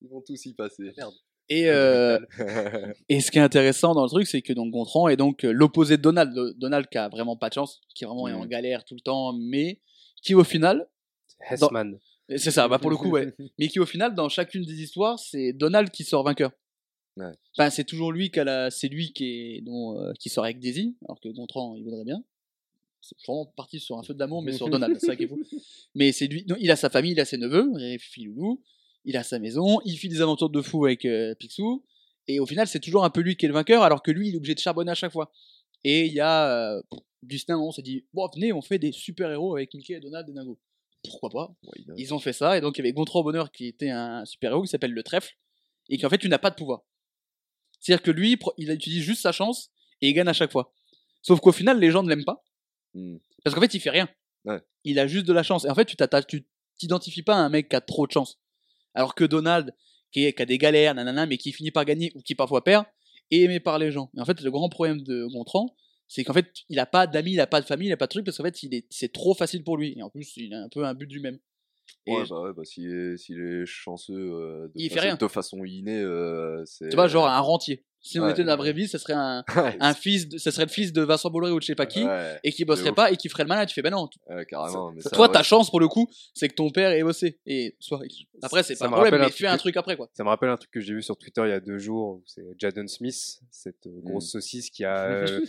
Speaker 1: Ils vont tous y passer. Merde.
Speaker 2: Et, euh, et ce qui est intéressant dans le truc, c'est que donc Gontran est donc euh, l'opposé de Donald. Donald qui a vraiment pas de chance, qui vraiment est en
Speaker 1: Mhm.
Speaker 2: galère tout le temps, mais qui au final,
Speaker 3: Hessman.
Speaker 2: C'est ça, bah pour le coup, ouais, mais qui au final, dans chacune des histoires, c'est Donald qui sort vainqueur.
Speaker 1: Ouais.
Speaker 2: Enfin, c'est toujours lui qui a la, c'est lui qui est, dont, euh, qui sort avec Daisy, alors que Gontran, il voudrait bien. C'est vraiment parti sur un feu d'amour, mais sur Donald, c'est ça qui est fou. Mais c'est lui, non, il a sa famille, il a ses neveux, il a Filoulou, il a sa maison, il fait des aventures de fou avec euh, Picsou, et au final, c'est toujours un peu lui qui est le vainqueur, alors que lui, il est obligé de charbonner à chaque fois. Et il y a euh, Justin, on s'est dit, bon, venez, on fait des super-héros avec Mickey, Donald et Dingo. Pourquoi pas Ils ont fait ça, et donc il y avait Gontran Bonheur qui était un super-héros qui s'appelle le trèfle, et qui en fait, tu n'as pas de pouvoir. C'est-à-dire que lui, il utilise juste sa chance, et il gagne à chaque fois. Sauf qu'au final, les gens ne l'aiment pas,
Speaker 1: Hmm.
Speaker 2: parce qu'en fait, il fait rien.
Speaker 1: Ouais.
Speaker 2: Il a juste de la chance. Et en fait, tu t'identifies pas à un mec qui a trop de chance. Alors que Donald, qui, est- qui a des galères, nanana, mais qui finit par gagner ou qui parfois perd, est aimé par les gens. Et en fait, le grand problème de Gontran, c'est qu'en fait, il a pas d'amis, il a pas de famille, il a pas de truc, parce qu'en fait, il est, c'est trop facile pour lui. Et en plus, il a un peu un but du même. Et
Speaker 1: Ouais, bah ouais, bah s'il est, s'il est chanceux euh, de,
Speaker 2: Il fait rien.
Speaker 1: de façon innée, euh, c'est.
Speaker 2: tu vois, genre un rentier. Si on
Speaker 1: Ouais.
Speaker 2: était dans la vraie vie, ça serait un,
Speaker 1: Ouais,
Speaker 2: un fils, de- ça serait le fils de Vincent Bolloré ou de je sais pas qui,
Speaker 1: ouais,
Speaker 2: et qui bosserait pas et qui ferait le malin. Tu fais ben non.
Speaker 1: ouais, carrément. mais ça,
Speaker 2: Toi, ta chance pour le coup, c'est que ton père ait bossé et soit. Après, c'est pas un
Speaker 3: me
Speaker 2: problème, mais
Speaker 3: un
Speaker 2: fais un
Speaker 3: truc-
Speaker 2: après quoi.
Speaker 3: Ça me rappelle un truc que j'ai vu sur Twitter il y a deux jours, c'est Jaden Smith, cette euh, grosse saucisse qui a, euh,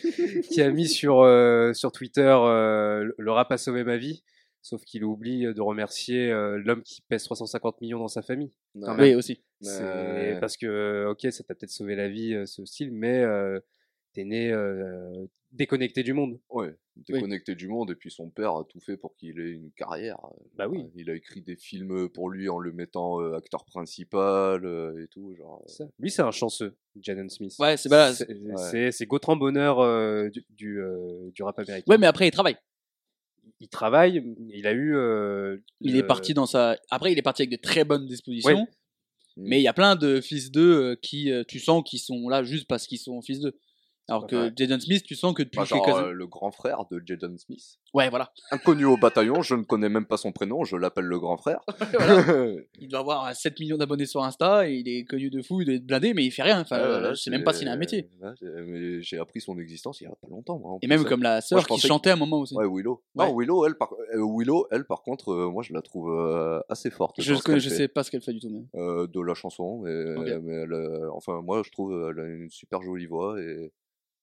Speaker 3: qui a mis sur, euh, sur Twitter euh, le rap a sauvé ma vie, sauf qu'il oublie de remercier euh, l'homme qui pèse 350 millions dans sa famille. quand
Speaker 1: Ouais.
Speaker 3: même.
Speaker 2: Oui, aussi.
Speaker 3: C'est parce que, ok, ça t'a peut-être sauvé la vie, ce style, mais euh, t'es né euh, déconnecté du monde.
Speaker 1: Ouais, déconnecté du monde et puis son père a tout fait pour qu'il ait une carrière.
Speaker 3: Bah oui.
Speaker 1: Il a écrit des films pour lui en le mettant euh, acteur principal euh, et tout. Genre, euh,
Speaker 3: Ça. Lui, c'est un chanceux, Jaden Smith.
Speaker 2: Ouais, c'est voilà.
Speaker 3: C'est c'est- c'est Gautran Bonheur euh, du, du, euh, du rap américain.
Speaker 2: Ouais, mais après, il travaille.
Speaker 3: Il travaille, il a eu. euh,
Speaker 2: Il est parti dans sa. Après, il est parti avec de très bonnes dispositions.
Speaker 3: Ouais.
Speaker 2: Mais il y a plein de fils d'eux euh, qui, euh, tu sens, qui sont là juste parce qu'ils sont fils d'eux. Alors que
Speaker 3: Ouais.
Speaker 2: Jaden Smith, tu sens que depuis
Speaker 1: bah, genre,
Speaker 2: quelques
Speaker 1: euh, le grand frère de Jaden Smith.
Speaker 2: Ouais, voilà.
Speaker 1: Inconnu au bataillon, je ne connais même pas son prénom, je l'appelle le grand frère.
Speaker 2: Il doit avoir euh, 7 millions d'abonnés sur Insta et il est connu de fou, il doit être blindé, mais il fait rien. Enfin,
Speaker 1: Ouais,
Speaker 2: euh,
Speaker 1: voilà,
Speaker 2: je sais même pas s'il a un métier.
Speaker 1: ouais, j'ai appris son existence il y a pas longtemps. moi,
Speaker 2: Et même comme la sœur qui chantait à un moment aussi.
Speaker 1: Ouais, Willow.
Speaker 2: Ouais.
Speaker 1: Non, Willow, elle, par, euh, Willow, elle, par contre, euh, moi, je la trouve euh, assez forte.
Speaker 2: je
Speaker 1: fait.
Speaker 2: sais pas ce qu'elle fait du tout. Mais...
Speaker 1: Euh, de la chanson, mais, elle, euh, enfin, moi, je trouve elle a une super jolie voix et,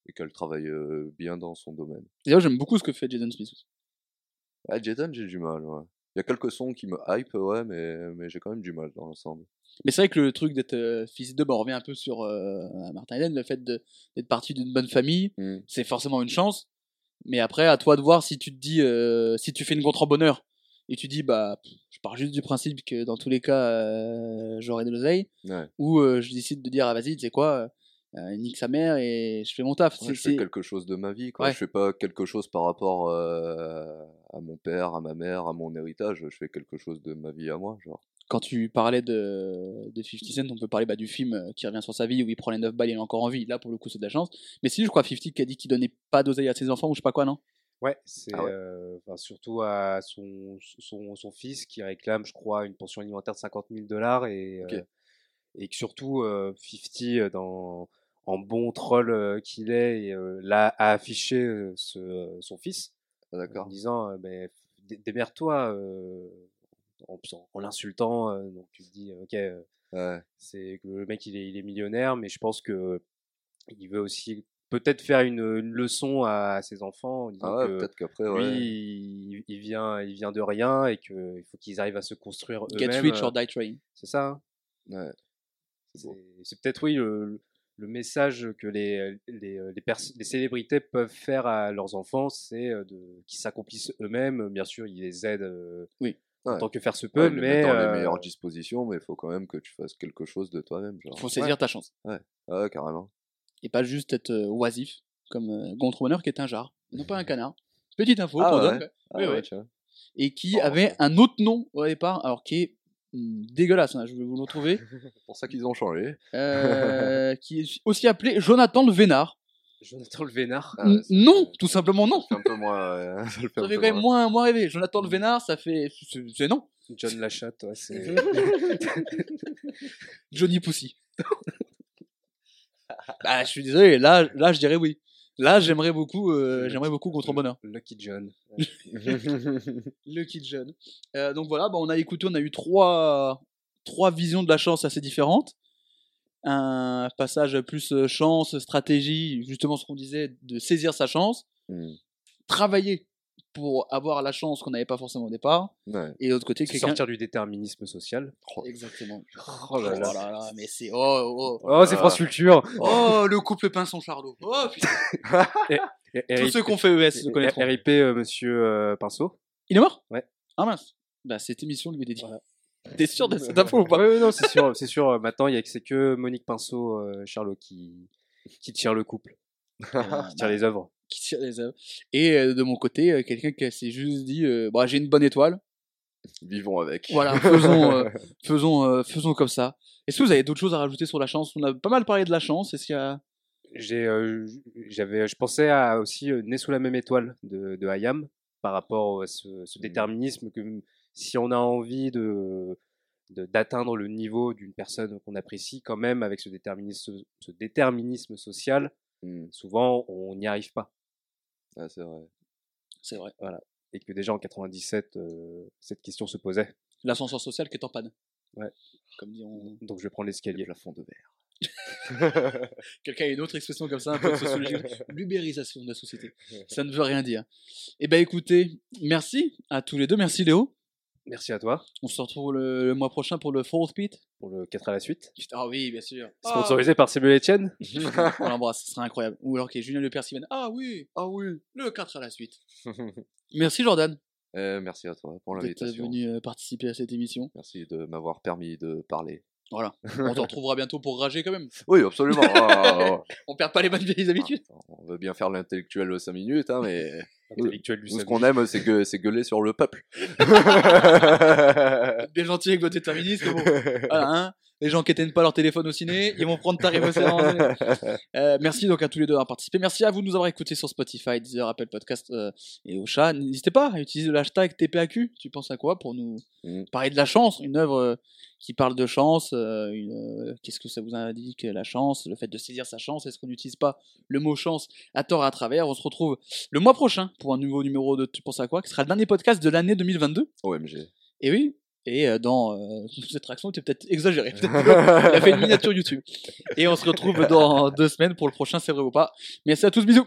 Speaker 1: et qu'elle travaille euh, bien dans son domaine.
Speaker 2: D'ailleurs, j'aime beaucoup ce que fait Jaden Smith. aussi.
Speaker 1: Ah, Jaden, j'ai du mal, ouais. Il y a quelques sons qui me hype, ouais, mais, mais j'ai quand même du mal dans l'ensemble.
Speaker 2: Mais c'est vrai que le truc d'être euh, fils d'eux, bah, on revient un peu sur euh, Martin Eden, le fait de- d'être parti d'une bonne famille,
Speaker 1: Mm.
Speaker 2: c'est forcément une chance. Mais après, à toi de voir si tu te dis, euh, si tu fais une contre en bonheur et tu dis, bah, je pars juste du principe que dans tous les cas, j'aurai de l'oseille,
Speaker 1: Ouais.
Speaker 2: ou je décide de dire, ah vas-y, tu sais quoi, euh, nique sa mère et je fais mon taf.
Speaker 1: Ouais, je fais quelque chose de ma vie, quoi.
Speaker 2: Ouais.
Speaker 1: Je fais pas quelque chose par rapport euh, à mon père, à ma mère, à mon héritage. Je fais quelque chose de ma vie à moi, genre.
Speaker 2: Quand tu parlais de, de 50 Cent, on peut parler bah, du film euh, qui revient sur sa vie où il prend les 9 balles, il est encore en vie. Là, pour le coup, c'est de la chance. Mais si, je crois 50 qui a dit qu'il donnait pas d'oseille à ses enfants ou je sais pas quoi, non?
Speaker 3: Ouais, c'est
Speaker 1: Ah ouais.
Speaker 3: euh, enfin, surtout à son, son, son fils qui réclame, je crois, une pension alimentaire de 50 000 dollars et, euh, et que surtout euh, 50 euh, dans, en bon troll euh, qu'il est, et, euh, là, a affiché euh, ce, son fils
Speaker 1: Ah,
Speaker 3: en disant euh, ben, dé- démerde-toi euh, en, l'insultant. euh, donc tu te dis, ok, euh,
Speaker 1: Ouais.
Speaker 3: c'est que le mec il est, il est millionnaire, mais je pense que il veut aussi peut-être faire une, une leçon à ses enfants en disant
Speaker 1: Ah ouais,
Speaker 3: que
Speaker 1: peut-être qu'après,
Speaker 3: lui,
Speaker 1: ouais.
Speaker 3: il, il vient, il vient de rien et qu'il faut qu'ils arrivent à se construire
Speaker 2: Get
Speaker 3: eux-mêmes.
Speaker 2: rich or die trying.
Speaker 3: C'est ça. hein
Speaker 1: Ouais. C'est
Speaker 3: peut-être oui le, le message que les, les, les, pers- les célébrités peuvent faire à leurs enfants, c'est euh, de qu'ils s'accomplissent eux-mêmes. Bien sûr, ils les aident euh,
Speaker 2: Oui.
Speaker 3: en
Speaker 1: Ouais.
Speaker 3: tant que faire se
Speaker 1: Ouais,
Speaker 3: peut,
Speaker 1: les
Speaker 3: mais
Speaker 1: dans
Speaker 3: euh,
Speaker 1: les meilleures dispositions, mais il faut quand même que tu fasses quelque chose de toi-même. Genre.
Speaker 2: Faut saisir ta chance.
Speaker 1: Ouais, carrément.
Speaker 2: Et pas juste être euh, oisif, comme euh, Gontran Bonheur qui est un jar, non pas un canard. Petite info,
Speaker 1: Ah
Speaker 2: pour
Speaker 1: ouais.
Speaker 2: Doc,
Speaker 1: Ah
Speaker 2: Oui,
Speaker 1: ouais,
Speaker 2: ouais. et qui
Speaker 1: Oh,
Speaker 2: avait un autre nom au départ, alors qui est dégueulasse, hein, je vais vous le retrouver,
Speaker 1: C'est pour ça qu'ils ont changé.
Speaker 2: euh, qui est aussi appelé Jonathan le Vénard.
Speaker 3: Jonathan le Vénard.
Speaker 1: Ah ouais,
Speaker 2: non, tout simplement non.
Speaker 1: Ça fait un peu moins. ouais, ça le fait
Speaker 2: Ça
Speaker 1: un
Speaker 2: fait
Speaker 1: peu
Speaker 2: quand même
Speaker 1: moins.
Speaker 2: moins, rêver. Jonathan le Vénard, ça fait. c'est- C'est non.
Speaker 3: John Lachatte, ouais, c'est.
Speaker 2: Johnny Pussy. bah, je suis désolé, là, là je dirais oui. Là, j'aimerais beaucoup, euh, j'aimerais beaucoup Gontran Bonheur.
Speaker 3: Lucky John.
Speaker 2: Lucky John. Euh, donc voilà, bah, on a écouté, on a eu trois, trois visions de la chance assez différentes. Un passage plus euh, chance, stratégie, justement ce qu'on disait, de saisir sa chance,
Speaker 1: Hmm.
Speaker 2: travailler pour avoir la chance qu'on n'avait pas forcément au départ,
Speaker 1: Ouais.
Speaker 2: et de l'autre côté, quelqu'un.
Speaker 3: sortir du déterminisme social.
Speaker 2: Exactement.
Speaker 3: Oh là là.
Speaker 2: là, mais c'est. Oh, oh,
Speaker 3: Oh, c'est
Speaker 1: Ah.
Speaker 3: France Culture.
Speaker 2: oh, le couple Pinson Charlot. Oh putain.
Speaker 3: Et-
Speaker 2: Tous
Speaker 3: RIP
Speaker 2: ceux qu'on fait ES le connaîtront.
Speaker 3: RIP, euh, monsieur euh, Pinceau.
Speaker 2: Il est mort?
Speaker 3: Ouais.
Speaker 2: Ah mince. Bah, cette émission lui est dédiée. T'es sûr de cette info ou pas?
Speaker 3: Ouais, non, c'est sûr, c'est sûr. euh, Maintenant, il y a que c'est que Monique Pinceau, euh, Charlot qui qui tire le couple, qui tire les œuvres.
Speaker 2: Qui tire les œuvres. Et euh, de mon côté, euh, quelqu'un qui s'est juste dit euh, bah, j'ai une bonne étoile.
Speaker 1: Vivons avec.
Speaker 2: Voilà, faisons, faisons, faisons comme ça. Est-ce que vous avez d'autres choses à rajouter sur la chance? On a pas mal parlé de la chance. Est-ce qu'il y a.
Speaker 3: J'avais, je pensais à aussi Né sous la même étoile de, de Hayam par rapport à ce, ce déterminisme que m- si on a envie de d'atteindre le niveau d'une personne qu'on apprécie quand même avec ce déterminisme, ce déterminisme social,
Speaker 1: Hmm.
Speaker 3: souvent on n'y arrive pas.
Speaker 1: Ah, c'est vrai.
Speaker 2: C'est vrai.
Speaker 3: Et que déjà en 97, euh, cette question se posait.
Speaker 2: L'ascenseur social qui est en panne.
Speaker 3: Ouais.
Speaker 2: Comme dit on...
Speaker 3: Donc je vais prendre
Speaker 1: Le
Speaker 3: l'escalier.
Speaker 1: plafond de verre.
Speaker 2: Quelqu'un a une autre expression comme ça, un peu sociologique. L'ubérisation de la société. Ça ne veut rien dire. Eh ben écoutez, merci à tous les deux. Merci Léo.
Speaker 3: Merci à toi
Speaker 2: On se retrouve le, le mois prochain pour le fourth beat?
Speaker 3: pour le 4 à la suite.
Speaker 2: Ah oui, bien sûr.
Speaker 3: Sponsorisé par Samuel Etienne.
Speaker 2: on l'embrasse, ce serait incroyable. Ou alors Julien vienne. Ah oui,
Speaker 1: Ah oui.
Speaker 2: le 4 à la suite. Merci Jordan
Speaker 1: Euh, merci à toi pour
Speaker 2: d'être
Speaker 1: l'invitation.
Speaker 2: venu euh, participer à cette émission.
Speaker 1: Merci de m'avoir permis de parler.
Speaker 2: Voilà. On te retrouvera bientôt pour rager quand même.
Speaker 1: Oui, absolument. Ah,
Speaker 2: On perd pas les bonnes vieilles habitudes.
Speaker 1: ah, on veut bien faire l'intellectuel 5 minutes, hein, mais
Speaker 3: Intellectuel du
Speaker 1: nous, ce qu'on aime, c'est que c'est gueuler sur le peuple.
Speaker 2: Bien gentil avec votre déterminisme. Bon. Voilà, hein. Les gens qui éteignent pas leur téléphone au ciné, ils vont prendre ta référence. Euh, merci donc à tous les deux d'avoir participé. Merci à vous de nous avoir écoutés sur Spotify, Deezer, Apple Podcast euh, et au chat. N'hésitez pas à utiliser le hashtag TPAQ. Tu penses à quoi pour nous
Speaker 1: Mm.
Speaker 2: parler de la chance? Une œuvre euh, qui parle de chance. euh, euh, Qu'est-ce que ça vous indique La chance, le fait de saisir sa chance? Est-ce qu'on n'utilise pas le mot chance à tort et à travers? On se retrouve le mois prochain pour un nouveau numéro de Tu penses à quoi Qui sera le dernier podcast de l'année 2022.
Speaker 1: OMG.
Speaker 2: Et oui. Et euh, dans euh, cette réaction était peut-être exagérée. Peut-être qu'il a fait une miniature YouTube. Et on se retrouve dans deux semaines pour le prochain C'est vrai ou pas. Merci à tous, bisous.